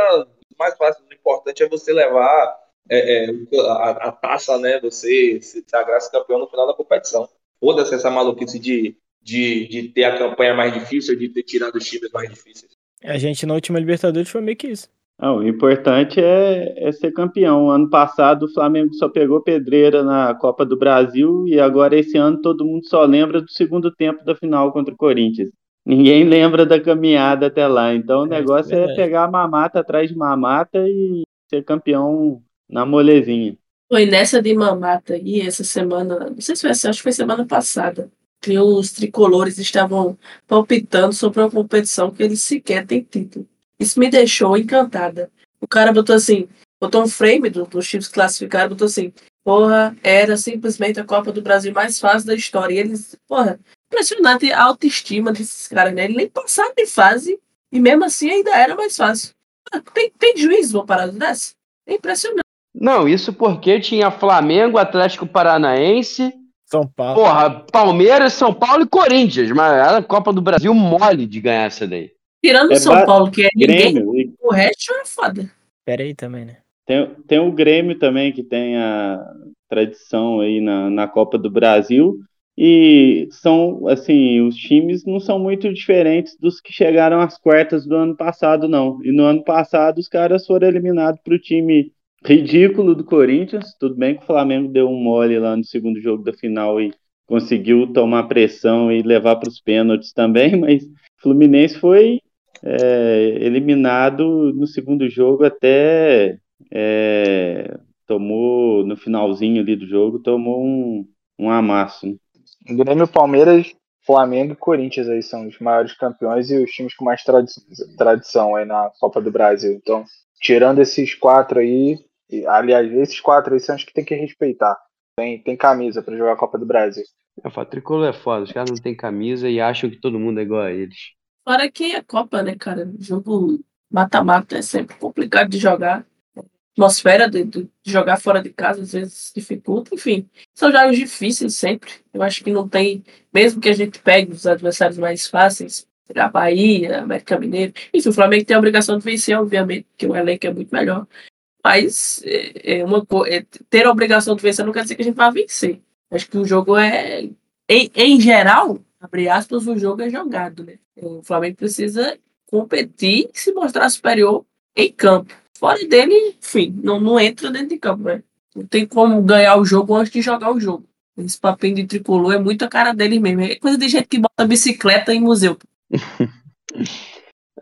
mais fáceis. O importante é você levar é, é, a, a, taça, né? Você se sagrar-se campeão no final da competição. Foda-se essa maluquice de, de, de ter a campanha mais difícil, de ter tirado os times mais difíceis. A gente na última Libertadores foi meio que isso. Não, o importante é, é ser campeão. Ano passado o Flamengo só pegou pedreira na Copa do Brasil e agora esse ano todo mundo só lembra do segundo tempo da final contra o Corinthians. Ninguém lembra da caminhada até lá. Então o negócio é, é pegar mamata atrás de mamata e ser campeão na molezinha. Foi nessa de mamata aí, essa semana, não sei se foi essa, acho que foi semana passada, que os tricolores estavam palpitando sobre uma competição que eles sequer têm título. Isso me deixou encantada. O cara botou assim, botou um frame do, dos times classificados, botou assim, porra, era simplesmente a Copa do Brasil mais fácil da história. E eles, porra, impressionante a autoestima desses caras, né? Eles nem passaram de fase e mesmo assim ainda era mais fácil. Ah, tem, tem juízo uma parada dessa? É impressionante. Não, isso porque tinha Flamengo, Atlético Paranaense, São Paulo. porra, Palmeiras, São Paulo e Corinthians. Mas era a Copa do Brasil mole de ganhar essa daí. Tirando É São ba- Paulo, que é ninguém, Grêmio. E o resto é foda. Pera aí também, né? Tem, tem o Grêmio também, que tem a tradição aí na, na Copa do Brasil. E são, assim, os times não são muito diferentes dos que chegaram às quartas do ano passado, não. E no ano passado os caras foram eliminados para o time ridículo do Corinthians. Tudo bem que o Flamengo deu um mole lá no segundo jogo da final e conseguiu tomar pressão e levar para os pênaltis também, mas Fluminense foi é, eliminado no segundo jogo até é, tomou no finalzinho ali do jogo tomou um, um amasso. Grêmio, Palmeiras, Flamengo e Corinthians aí são os maiores campeões e os times com mais tradi tradição aí na Copa do Brasil. Então, tirando esses quatro aí, e, aliás, esses quatro aí são os que tem que respeitar. Tem, tem camisa pra jogar a Copa do Brasil. É, o Tricolor é foda, os caras não têm camisa e acham que todo mundo é igual a eles. Fora que a Copa, né, cara? Jogo mata-mata é sempre complicado de jogar. Atmosfera de, de jogar fora de casa às vezes dificulta. Enfim, são jogos difíceis sempre. Eu acho que não tem, mesmo que a gente pegue os adversários mais fáceis, a Bahia, América Mineiro. Enfim, o Flamengo tem a obrigação de vencer, obviamente, porque o elenco é muito melhor. Mas é, é uma é, ter a obrigação de vencer não quer dizer que a gente vai vencer. Acho que o jogo é, em, em geral, abre aspas, o jogo é jogado, né? O Flamengo precisa competir e se mostrar superior em campo. Fora dele, enfim, não, não entra dentro de campo, né? Não tem como ganhar o jogo antes de jogar o jogo. Esse papinho de tricolor é muito a cara dele mesmo. É coisa de gente que bota bicicleta em museu.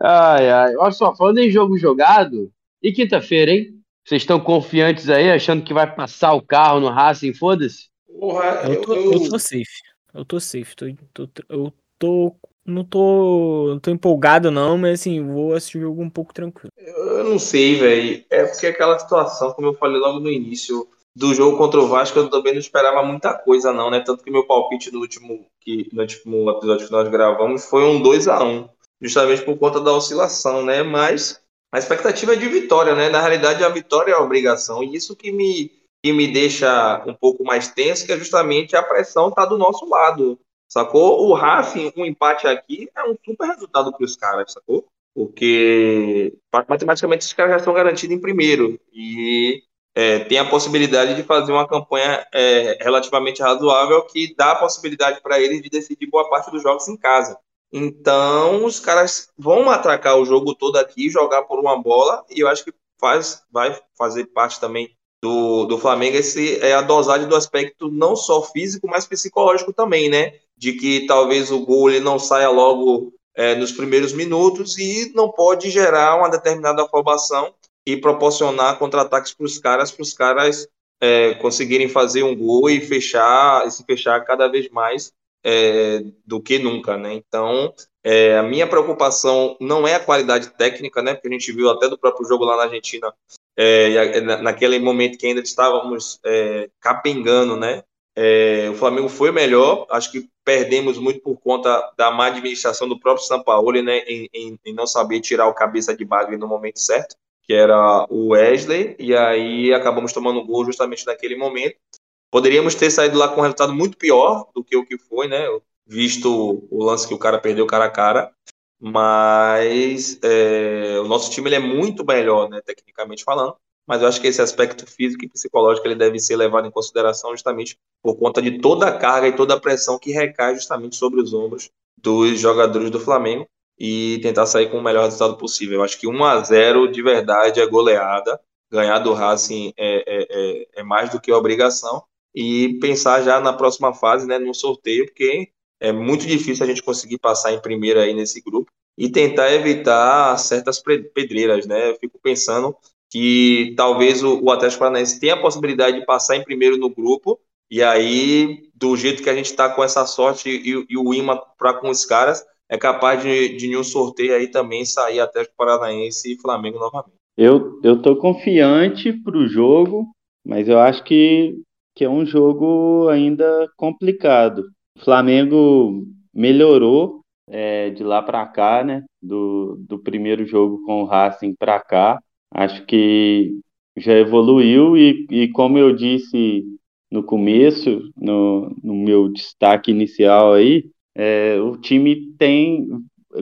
Ai, ai. Olha só, falando em jogo jogado, e quinta-feira, hein? Vocês estão confiantes aí, achando que vai passar o carro no Racing? Foda-se. Porra, Eu tô, eu tô safe. Eu tô safe. Tô, tô- eu tô. Não tô. Não tô empolgado, não, mas assim, vou assistir o jogo um pouco tranquilo. Eu não sei, velho. É porque aquela situação, como eu falei logo no início, do jogo contra o Vasco, eu também não esperava muita coisa, não, né? Tanto que meu palpite no último, que, no último episódio que nós gravamos foi um 2 a 1 justamente por conta da oscilação, né? Mas a expectativa é de vitória, né? Na realidade, a vitória é a obrigação. E isso que me, que me deixa um pouco mais tenso, que é justamente a pressão tá do nosso lado. Sacou? O Racing, um empate aqui é um super resultado para os caras, sacou? Porque matematicamente os caras já estão garantidos em primeiro e é, tem a possibilidade de fazer uma campanha é, relativamente razoável que dá a possibilidade para eles de decidir boa parte dos jogos em casa. Então os caras vão atracar o jogo todo aqui, jogar por uma bola e eu acho que faz, vai fazer parte também do, do Flamengo esse é a dosagem do aspecto não só físico, mas psicológico também, né? De que talvez o gol ele não saia logo é, nos primeiros minutos e não pode gerar uma determinada afobação e proporcionar contra-ataques para os caras, para os caras é, conseguirem fazer um gol e fechar, e se fechar cada vez mais é, do que nunca, né? Então, é, a minha preocupação não é a qualidade técnica, né? Porque a gente viu até do próprio jogo lá na Argentina, é, naquele momento que ainda estávamos é, capengando, né? É, o Flamengo foi melhor, acho que perdemos muito por conta da má administração do próprio Sampaoli, né? Em, em, em não saber tirar o cabeça de bagre no momento certo, que era o Wesley, e aí acabamos tomando gol justamente naquele momento. Poderíamos ter saído lá com um resultado muito pior do que o que foi, né? Visto o lance que o cara perdeu cara a cara, mas é, o nosso time ele é muito melhor, né, tecnicamente falando. Mas eu acho que esse aspecto físico e psicológico ele deve ser levado em consideração justamente por conta de toda a carga e toda a pressão que recai justamente sobre os ombros dos jogadores do Flamengo. e tentar sair com o melhor resultado possível. Eu acho que 1 a 0 de verdade é goleada. Ganhar do Racing é, é, é, é mais do que obrigação. E pensar já na próxima fase, né, no sorteio, porque é muito difícil a gente conseguir passar em primeiro aí nesse grupo e tentar evitar certas pedreiras, né? Eu fico pensando que talvez o, o Atlético Paranaense tenha a possibilidade de passar em primeiro no grupo e aí, do jeito que a gente está com essa sorte e, e o imã para com os caras, é capaz de, de um sorteio aí também sair Atlético Paranaense e Flamengo novamente. Eu, eu tô confiante para o jogo, mas eu acho que, que é um jogo ainda complicado. O Flamengo melhorou é, de lá para cá, né? Do, do primeiro jogo com o Racing para cá. Acho que já evoluiu e, e como eu disse no começo, no, no meu destaque inicial aí, é, o time tem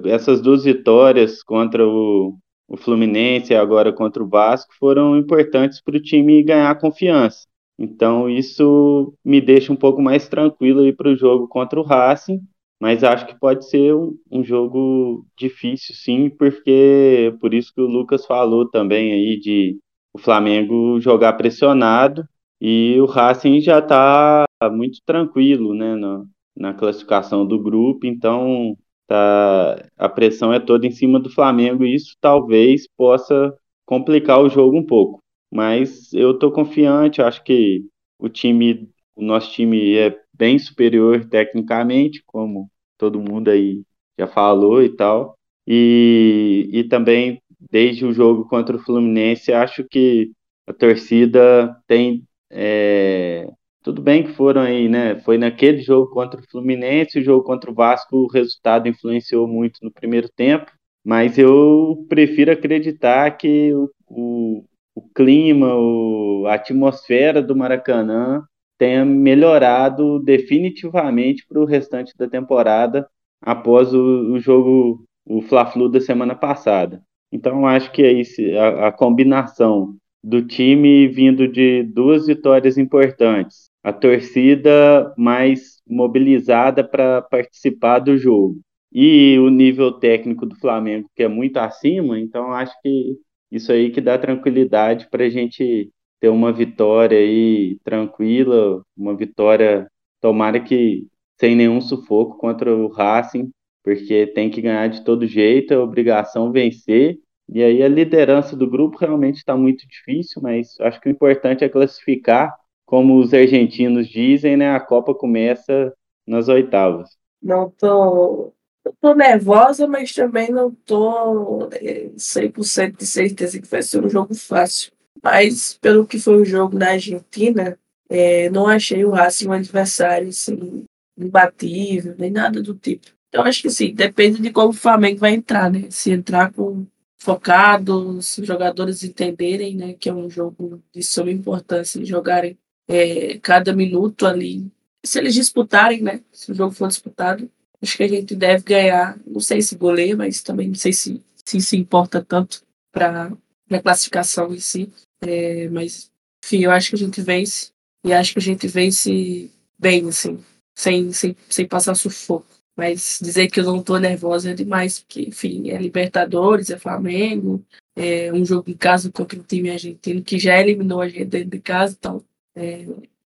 essas duas vitórias contra o, o Fluminense e agora contra o Vasco foram importantes para o time ganhar confiança. Então isso me deixa um pouco mais tranquilo aí para o jogo contra o Racing, mas acho que pode ser um, um, jogo difícil sim, porque por isso que o Lucas falou também aí de o Flamengo jogar pressionado e o Racing já está muito tranquilo, né, no, na classificação do grupo, então tá, a pressão é toda em cima do Flamengo e isso talvez possa complicar o jogo um pouco. Mas eu estou confiante, acho que o time, o nosso time é bem superior tecnicamente, como todo mundo aí já falou e tal. E, e também desde o jogo contra o Fluminense, acho que a torcida tem é, tudo bem que foram aí, né? Foi naquele jogo contra o Fluminense, o jogo contra o Vasco, o resultado influenciou muito no primeiro tempo, mas eu prefiro acreditar que o, o, o clima, o, a atmosfera do Maracanã tenha melhorado definitivamente para o restante da temporada após o, o jogo, o Fla-Flu da semana passada. Então, acho que é a, a combinação do time vindo de duas vitórias importantes, a torcida mais mobilizada para participar do jogo e o nível técnico do Flamengo que é muito acima, então acho que isso aí que dá tranquilidade para a gente ter uma vitória aí tranquila, uma vitória tomara que sem nenhum sufoco contra o Racing, porque tem que ganhar de todo jeito, é obrigação vencer e aí a liderança do grupo realmente está muito difícil, mas acho que o importante é classificar, como os argentinos dizem, né? A Copa começa nas oitavas. Não tô, tô nervosa, mas também não tô 100% é, de certeza que vai ser um jogo fácil. Mas pelo que foi o jogo na Argentina, é, não achei o Racing um adversário assim, imbatível, nem nada do tipo. Então acho que sim, depende de como o Flamengo vai entrar, né? Se entrar com focado, os jogadores entenderem né, que é um jogo de suma importância, jogarem é, cada minuto ali. Se eles disputarem, né? Se o jogo for disputado, acho que a gente deve ganhar. Não sei se goleia, mas também não sei se se, se importa tanto para a classificação em si. É, mas, enfim, eu acho que a gente vence. E acho que a gente vence bem, assim, sem, sem, sem passar sufoco. Mas dizer que eu não tô nervosa é demais, porque, enfim, é Libertadores, é Flamengo, é um jogo em casa contra um time argentino que já eliminou a gente dentro de casa, então. É,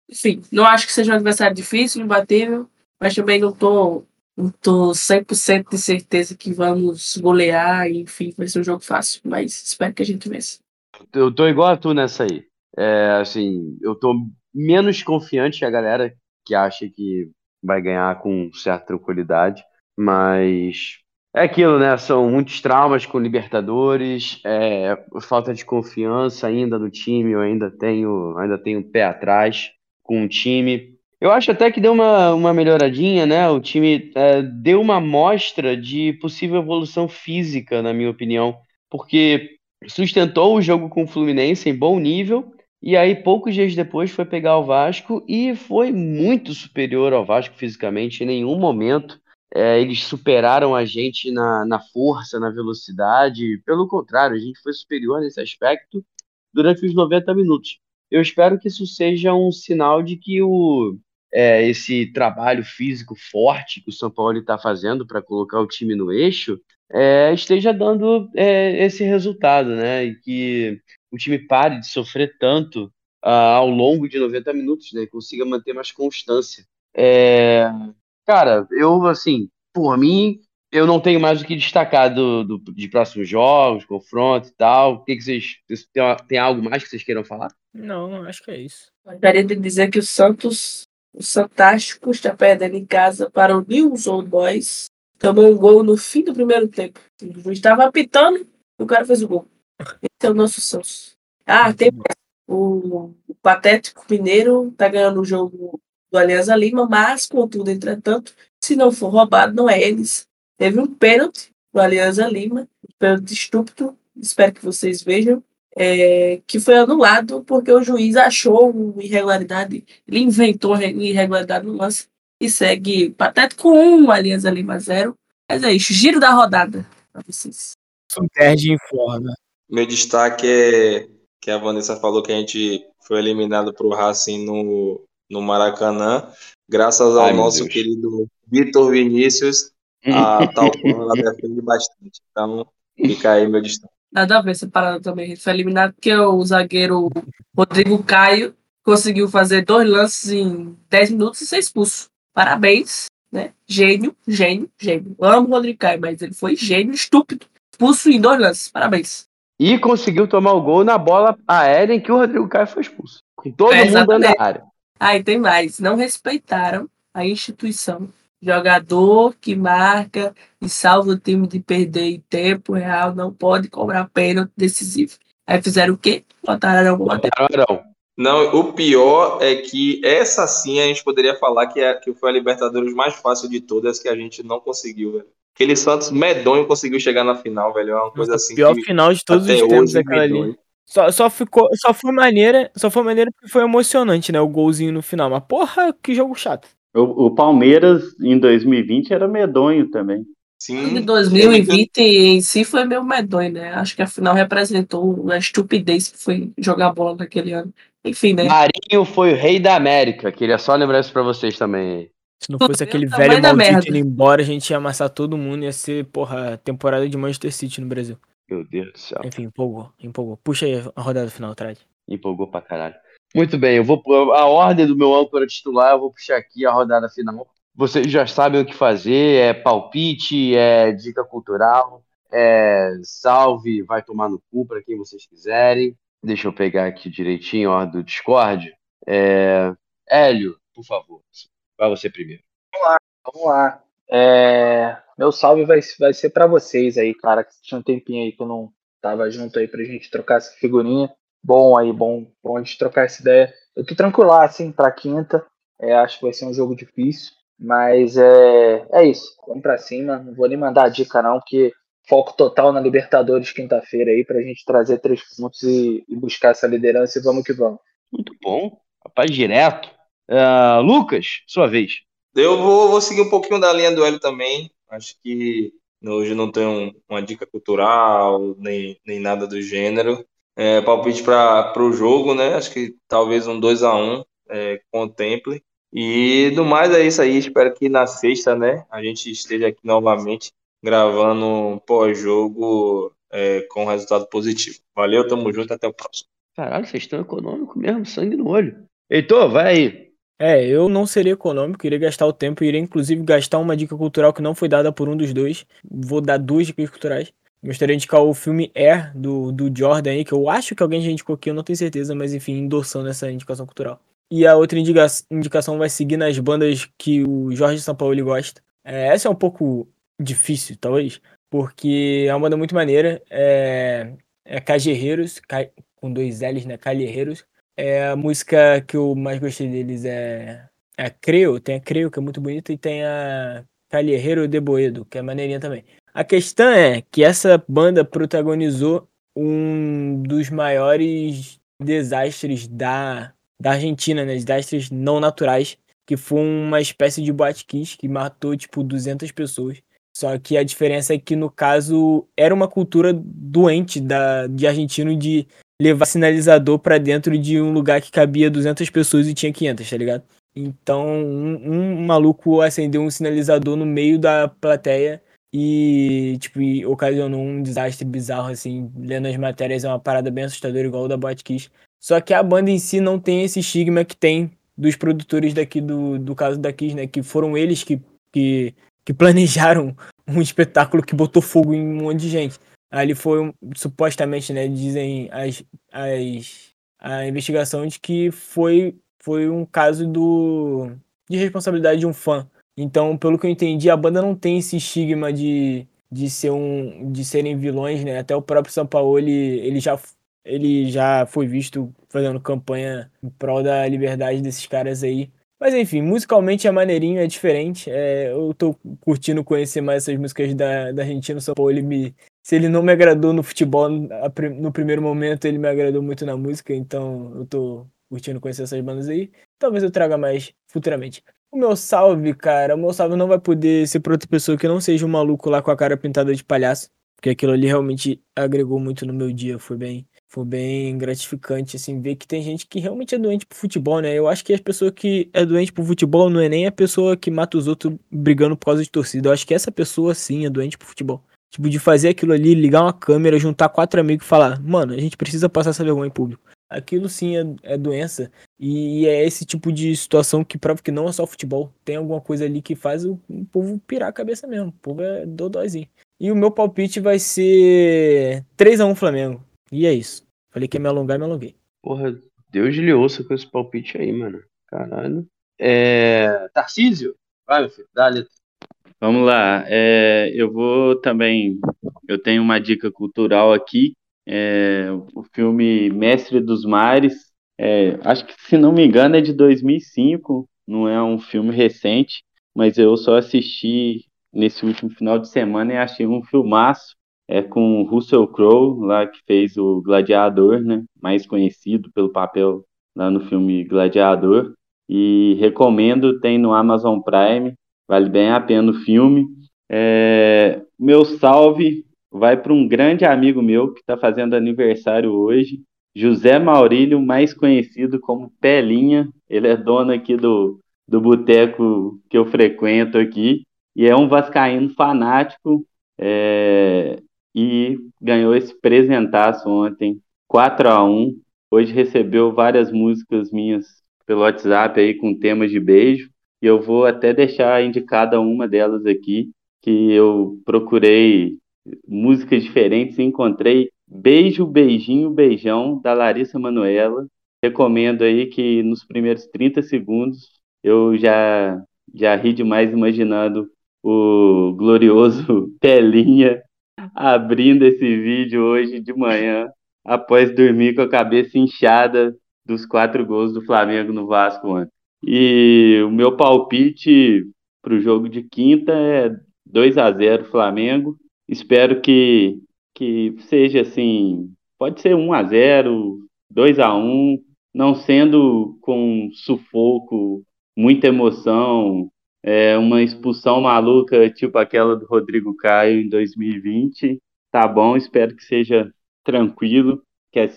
enfim, não acho que seja um adversário difícil, imbatível, mas também não tô, não tô 100% de certeza que vamos golear, e, enfim, vai ser um jogo fácil, mas espero que a gente vença. Eu tô igual a tu nessa aí. É, assim, eu tô menos confiante que a galera que acha que vai ganhar com certa tranquilidade, mas é aquilo, né? São muitos traumas com Libertadores, é, falta de confiança ainda no time, eu ainda tenho, ainda tenho pé atrás com o time. Eu acho até que deu uma, uma melhoradinha, né? O time é, deu uma amostra de possível evolução física, na minha opinião, porque sustentou o jogo com o Fluminense em bom nível e aí, poucos dias depois, foi pegar o Vasco e foi muito superior ao Vasco fisicamente. Em nenhum momento é, eles superaram a gente na, na força, na velocidade. Pelo contrário, a gente foi superior nesse aspecto durante os 90 minutos. Eu espero que isso seja um sinal de que o, é, esse trabalho físico forte que o São Paulo está fazendo para colocar o time no eixo é, esteja dando é, esse resultado, né? E que o time pare de sofrer tanto ah, ao longo de 90 minutos, né? E consiga manter mais constância. É, cara, eu, assim, por mim, eu não tenho mais o que destacar do, do- de próximos jogos, confronto e tal. O que, que vocês. vocês- Tem, tem algo mais que vocês queiram falar? Não, acho que é isso. Gostaria de dizer que o Santos, o Santástico, está perdendo em casa para o News Old Boys. Tomou um gol no fim do primeiro tempo. O juiz estava apitando e o cara fez o gol. Esse é o nosso Santos. Ah, tem. O, o Patético Mineiro está ganhando o jogo do Alianza Lima, mas, contudo, entretanto, se não for roubado, não é eles. Teve um pênalti do Alianza Lima, um pênalti estúpido, espero que vocês vejam é, que foi anulado porque o juiz achou uma irregularidade, ele inventou irregularidade no lance e segue patético 1, Alianza Lima 0. Mas é isso, giro da rodada para vocês. Superge informa. Meu destaque é que a Vanessa falou que a gente foi eliminado pro Racing no, no Maracanã, graças ao Ai, nosso Deus. querido Vitor Vinícius, a tal ela defende bastante. Então, fica aí meu destaque. Nada a ver essa parada também. A gente foi eliminado porque o zagueiro Rodrigo Caio conseguiu fazer dois lances em 10 minutos e ser expulso. Parabéns, né? Gênio, gênio, gênio. Eu amo o Rodrigo Caio, mas ele foi gênio, estúpido. Expulso em dois lances. Parabéns. E conseguiu tomar o gol na bola aérea em que o Rodrigo Caio foi expulso. Com todo É, mundo exatamente. área. E tem mais. Não respeitaram a instituição. Jogador que marca e salva o time de perder em tempo real não pode cobrar pênalti decisivo. Aí fizeram o quê? Botaram Arão bater. Arão. Não, o pior é que essa sim a gente poderia falar que, é, que foi a Libertadores mais fácil de todas que a gente não conseguiu, velho. Aquele Santos medonho conseguiu chegar na final, velho. É uma coisa assim Pior que final de todos os tempos hoje aquela ali. Só, só ficou, só foi maneira, só foi maneira porque foi emocionante, né? O golzinho no final. Mas porra, que jogo chato. O, o Palmeiras em 2020 era medonho também. Sim, 2020 em si foi meio medonho, né? Acho que a final representou a estupidez que foi jogar bola naquele ano. Enfim, né? Marinho foi o rei da América. Queria só lembrar isso pra vocês também. Se não fosse aquele velho da maldito indo embora, a gente ia amassar todo mundo. Ia ser, porra, temporada de Manchester City no Brasil. Meu Deus do céu. Enfim, empolgou, empolgou. Puxa aí a rodada final, Trad. Empolgou pra caralho. Muito bem, eu vou a ordem do meu âncora titular, eu vou puxar aqui a rodada final. Vocês já sabem o que fazer, é palpite, é dica cultural, é salve, vai tomar no cu para quem vocês quiserem. Deixa eu pegar aqui direitinho ordem do Discord. É... Hélio, por favor, vai você primeiro. Vamos lá. É, Meu salve vai, vai ser pra vocês aí, cara, que tinha um tempinho aí que eu não tava junto aí pra gente trocar essa figurinha. Bom aí, bom, bom a gente trocar essa ideia. Eu tô tranquilo, assim, pra quinta. É, acho que vai ser um jogo difícil. Mas é, é isso. Vamos pra cima. Não vou nem mandar a dica, não, porque foco total na Libertadores quinta-feira aí pra gente trazer três pontos e, e buscar essa liderança e vamos que vamos. Muito bom, rapaz, direto. Ah, Lucas, sua vez. Eu vou, vou seguir um pouquinho da linha do Hélio também. Acho que hoje não tem um- uma dica cultural, nem, nem nada do gênero. É, palpite para o jogo, né? Acho que talvez um 2 a 1 é, contemple. E do mais é isso aí. Espero que na sexta, né, a gente esteja aqui novamente gravando um pós-jogo é, com resultado positivo. Valeu, tamo junto, até o próximo. Caralho, vocês estão econômico mesmo, sangue no olho. Heitor, vai aí. É, eu não seria econômico, iria gastar o tempo, iria inclusive gastar uma dica cultural que não foi dada por um dos dois. Vou dar duas dicas culturais. Gostaria de indicar o filme Air, do, do Jordan aí, que eu acho que alguém já indicou aqui, eu não tenho certeza, mas enfim, endossando essa indicação cultural. E a outra indica- indicação vai seguir nas bandas que o Jorge Sampaoli gosta. É, essa é um pouco difícil, talvez, porque é uma banda muito maneira. É, é Cajerreiros, Ca- com dois L's, né? Calherreiros. É, a música que eu mais gostei deles é, é a Creo, tem a Creo, que é muito bonita, e tem a Calherreiro de Boedo, que é maneirinha também. A questão é que essa banda protagonizou um dos maiores desastres da, da Argentina, né? Desastres não naturais, que foi uma espécie de boate kiss que matou, tipo, 200 pessoas. Só que a diferença é que, no caso, era uma cultura doente da, de argentino de levar sinalizador pra dentro de um lugar que cabia 200 pessoas e tinha 500, tá ligado? Então, um, um maluco acendeu um sinalizador no meio da plateia e, tipo, e ocasionou um desastre bizarro, assim, lendo as matérias é uma parada bem assustadora, igual o da Botkiss. Só que a banda em si não tem esse estigma que tem dos produtores daqui do, do caso da Kiss, né? Que foram eles que, que, que planejaram um espetáculo que botou fogo em um monte de gente. Ali foi, supostamente, né? Dizem as, as, a investigação de que foi, foi um caso do, de responsabilidade de um fã. Então, pelo que eu entendi, a banda não tem esse estigma de, de, ser um, de serem vilões, né? Até o próprio São Paulo, ele, ele já ele já foi visto fazendo campanha em prol da liberdade desses caras aí. Mas enfim, musicalmente é maneirinho, é diferente. É, eu tô curtindo conhecer mais essas músicas da, da Argentina. São Paulo, ele me, se ele não me agradou no futebol no primeiro momento, ele me agradou muito na música. Então eu tô curtindo conhecer essas bandas aí. Talvez eu traga mais futuramente. O meu salve, cara, o meu salve não vai poder ser pra outra pessoa que não seja um maluco lá com a cara pintada de palhaço. Porque aquilo ali realmente agregou muito no meu dia. Foi bem, foi bem gratificante, assim, ver que tem gente que realmente é doente por futebol, né? Eu acho que as pessoas que é doente por futebol não é nem a pessoa que mata os outros brigando por causa de torcida. Eu acho que essa pessoa, sim, é doente por futebol. Tipo, de fazer aquilo ali, ligar uma câmera, juntar quatro amigos e falar, mano, a gente precisa passar essa vergonha em público. Aquilo sim é, é doença. E é esse tipo de situação que prova que não é só futebol. Tem alguma coisa ali que faz o, o povo pirar a cabeça mesmo. O povo é dodóizinho. E o meu palpite vai ser 3 a 1 Flamengo. E é isso. Falei que ia me alongar e me alonguei. Porra, Deus lhe ouça com esse palpite aí, mano. Caralho. É. Tarcísio? Vai, meu filho, dá a Vamos lá. É, eu vou também. Eu tenho uma dica cultural aqui. É, o filme Mestre dos Mares. É, acho que, se não me engano, é de 2005. Não é um filme recente. Mas eu só assisti nesse último final de semana e achei um filmaço é com Russell Crowe, lá que fez o Gladiador, né? Mais conhecido pelo papel lá no filme Gladiador. E recomendo, tem no Amazon Prime, vale bem a pena o filme. É, meu salve vai para um grande amigo meu que está fazendo aniversário hoje, José Maurílio, mais conhecido como Pelinha. Ele é dono aqui do, do boteco que eu frequento aqui e é um vascaíno fanático. É, e ganhou esse presentaço ontem, 4 a 1 Hoje recebeu várias músicas minhas pelo WhatsApp aí com temas de beijo. E eu vou até deixar indicada uma delas aqui, que eu procurei músicas diferentes e encontrei Beijo, Beijinho, Beijão, da Larissa Manuela. Recomendo aí que nos primeiros 30 segundos eu já, já ri demais imaginando o glorioso Pelinha abrindo esse vídeo hoje de manhã, após dormir com a cabeça inchada dos quatro gols do Flamengo no Vasco ontem. E o meu palpite para o jogo de quinta é 2 a 0 Flamengo. Espero que, que seja assim, pode ser 1 a 0 2 a 1 não sendo com sufoco, muita emoção, é uma expulsão maluca, tipo aquela do Rodrigo Caio em 2020. Tá bom, espero que seja tranquilo, que a,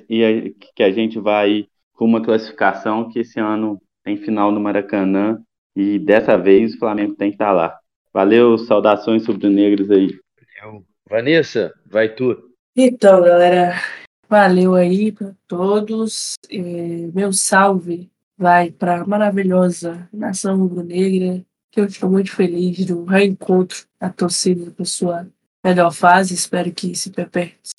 que a gente vai com uma classificação que esse ano tem final no Maracanã e dessa vez o Flamengo tem que estar tá lá. Valeu, saudações sobre-negros aí. Vanessa, vai tu. Então, galera, valeu aí para todos. É, meu salve vai para a maravilhosa nação rubro-negra, que eu estou muito feliz do reencontro da torcida com sua melhor fase. Espero que se,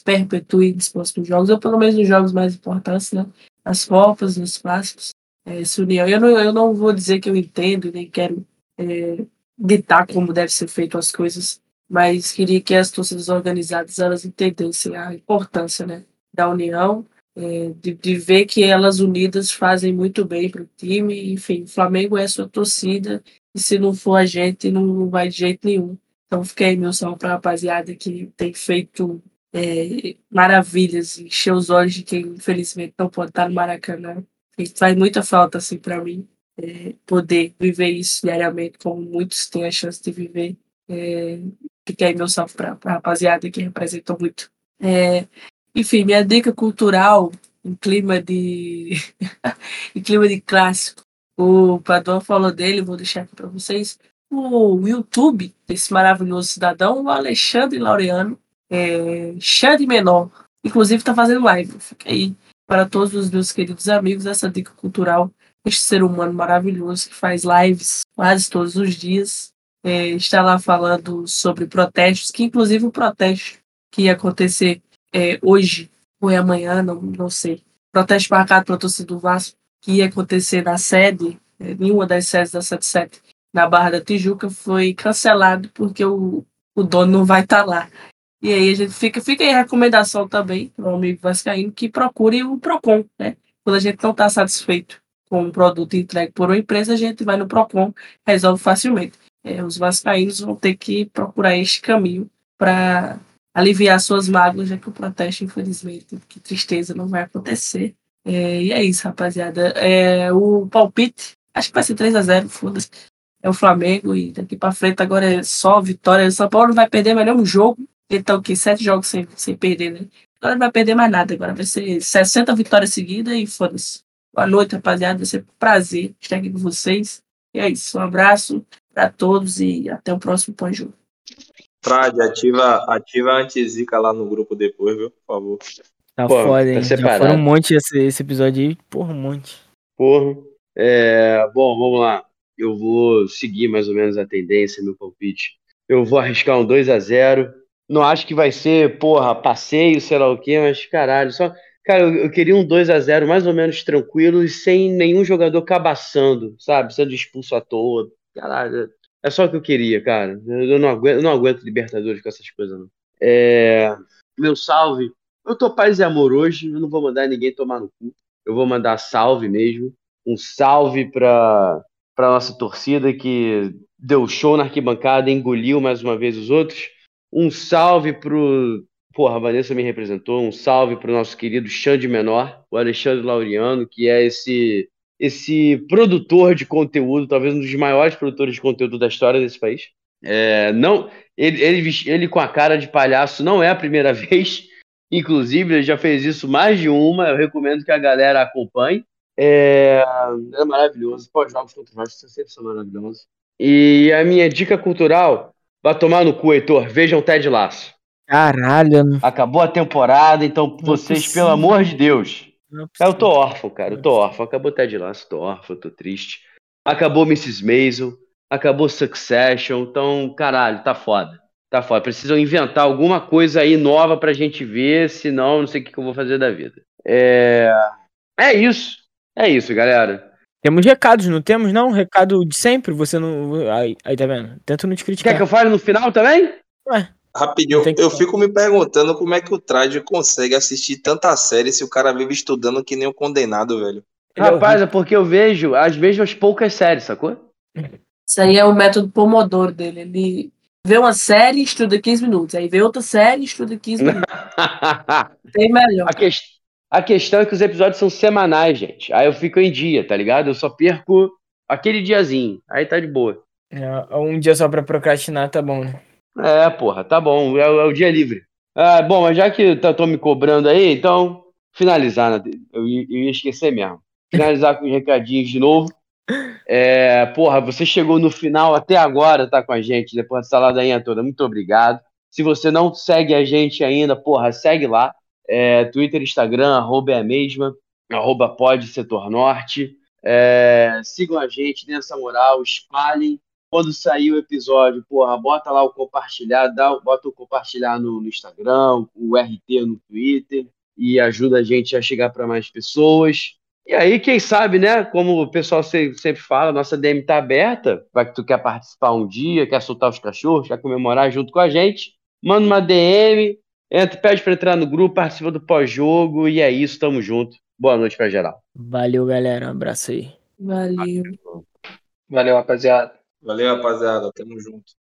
perpetue nos próximos jogos, ou pelo menos nos jogos mais importantes, né? Nas Copas, nos clássicos. É, essa união. Eu não, eu não vou dizer que eu entendo, nem quero é, ditar como deve ser feito as coisas, mas queria que as torcidas organizadas elas entendessem a importância né, da união, é, de, de ver que elas unidas fazem muito bem para o time. Enfim, o Flamengo é sua torcida e se não for a gente, não vai de jeito nenhum. Então aí meu salve para a rapaziada que tem feito é, maravilhas, encher os olhos de quem infelizmente não pode estar no Maracanã. E faz muita falta assim para mim é, poder viver isso diariamente, como muitos têm a chance de viver. É, aí meu salve para a rapaziada que representou muito. É, enfim, minha dica cultural em clima de em clima de clássico o Paduan falou dele, vou deixar aqui para vocês. o YouTube desse maravilhoso cidadão, o Alexandre Laureano, é, Xande Menor. Inclusive está fazendo live. Fica aí para todos os meus queridos amigos essa dica cultural. Este ser humano maravilhoso que faz lives quase todos os dias. É, está lá falando sobre protestos, que inclusive o protesto que ia acontecer é, hoje ou é amanhã, não, não sei. Protesto marcado para a torcida do Vasco, que ia acontecer na sede, em uma das sedes da 77, na Barra da Tijuca, foi cancelado porque o, o dono não vai estar tá lá. E aí a gente fica, fica a recomendação também para o amigo vascaíno que procure o Procon, né? Quando a gente não está satisfeito com um produto entregue por uma empresa, a gente vai no Procon, resolve facilmente. É, os vascaínos vão ter que procurar este caminho para aliviar suas mágoas, já que o protesto, infelizmente, que tristeza, não vai acontecer. É, e é isso, rapaziada. É, o palpite, acho que vai ser 3 a 0 foda-se. É o Flamengo e daqui para frente agora é só vitória. O São Paulo não vai perder mais nenhum jogo. Então, que sete jogos sem, sem perder, né? Agora não vai perder mais nada. Agora vai ser 60 vitórias seguidas e foda-se. Boa noite, rapaziada. Vai ser um prazer estar aqui com vocês. E é isso. Um abraço para todos e até o próximo pós-jogo. Frade, ativa, ativa a antizica lá no grupo depois, viu? Por favor. Tá Pô, foda, hein? Tá Já foram um monte esse, esse episódio aí. Porra, um monte. Porra. É, bom, vamos lá. Eu vou seguir mais ou menos a tendência, meu palpite. Eu vou arriscar um 2 a 0 não acho que vai ser, porra, passeio, sei lá o quê, mas caralho, só. Cara, eu, eu queria um 2 a 0 mais ou menos tranquilo e sem nenhum jogador cabaçando, sabe? Sendo expulso à toa. Caralho, é só o que eu queria, cara. Eu não aguento, eu não aguento Libertadores com essas coisas, não. É, meu salve. Eu tô paz e amor hoje, eu não vou mandar ninguém tomar no cu. Eu vou mandar salve mesmo. Um salve pra, pra nossa torcida que deu show na arquibancada, engoliu mais uma vez os outros. Um salve pro. Porra, a Vanessa me representou. Um salve pro nosso querido Xande Menor, o Alexandre Laureano, que é esse esse produtor de conteúdo, talvez um dos maiores produtores de conteúdo da história desse país. É, não, ele, ele, ele com a cara de palhaço não é a primeira vez. Inclusive, ele já fez isso mais de uma. Eu recomendo que a galera acompanhe. É, é maravilhoso. Pós-jogos contra o Vasco sempre são maravilhosos. E a minha dica cultural Vai tomar no cu, Heitor. Vejam Ted Laço. Caralho. Acabou a temporada, então não vocês, pelo amor de Deus. Eu tô órfão, cara. Eu tô órfão. Acabou Ted Laço, tô órfão, tô triste. Acabou Mrs. Maisel. Acabou Succession. Então, caralho, tá foda. Tá foda. Precisam inventar alguma coisa aí nova pra gente ver, senão não sei o que, que eu vou fazer da vida. É. É isso. É isso, galera. Temos recados, não temos, não? Recado de sempre, você não. Aí, aí tá vendo? Tento não te criticar. Quer que eu fale no final também? Ué. Rapidinho, que... eu fico me perguntando como é que o Trade consegue assistir tanta série se o cara vive estudando que nem um condenado, velho. Rapaz, é porque eu vejo as mesmas poucas séries, sacou? Isso aí é o método Pomodoro dele. Ele vê uma série, estuda 15 minutos. Aí vê outra série, estuda 15 minutos. Tem melhor. A, que... A questão é que os episódios são semanais, gente. Aí eu fico em dia, tá ligado? Eu só perco aquele diazinho. Aí tá de boa. É, um dia só pra procrastinar tá bom, né? É, porra, tá bom. É, é o dia livre. Ah, bom, mas já que estão me cobrando aí, então, finalizar, né? Eu, eu ia esquecer mesmo. Finalizar com os recadinhos de novo. É, porra, você chegou no final até agora, tá com a gente, depois dessa ladainha toda. Muito obrigado. Se você não segue a gente ainda, porra, segue lá. É, Twitter, Instagram, arroba é a mesma, arroba pode setor norte. É, sigam a gente nessa moral, espalhem. Quando sair o episódio, porra, bota lá o compartilhar, dá, bota o compartilhar no, no Instagram, o RT no Twitter, e ajuda a gente a chegar para mais pessoas. E aí, quem sabe, né? Como o pessoal sempre fala, nossa DM tá aberta. Vai que tu quer participar um dia, quer soltar os cachorros, quer comemorar junto com a gente, manda uma DM, Entra, pede para entrar no grupo, participa do pós-jogo e é isso, tamo junto. Boa noite para geral. Valeu, galera. Um abraço aí. Valeu. Valeu, rapaziada. Valeu, rapaziada. Tamo junto.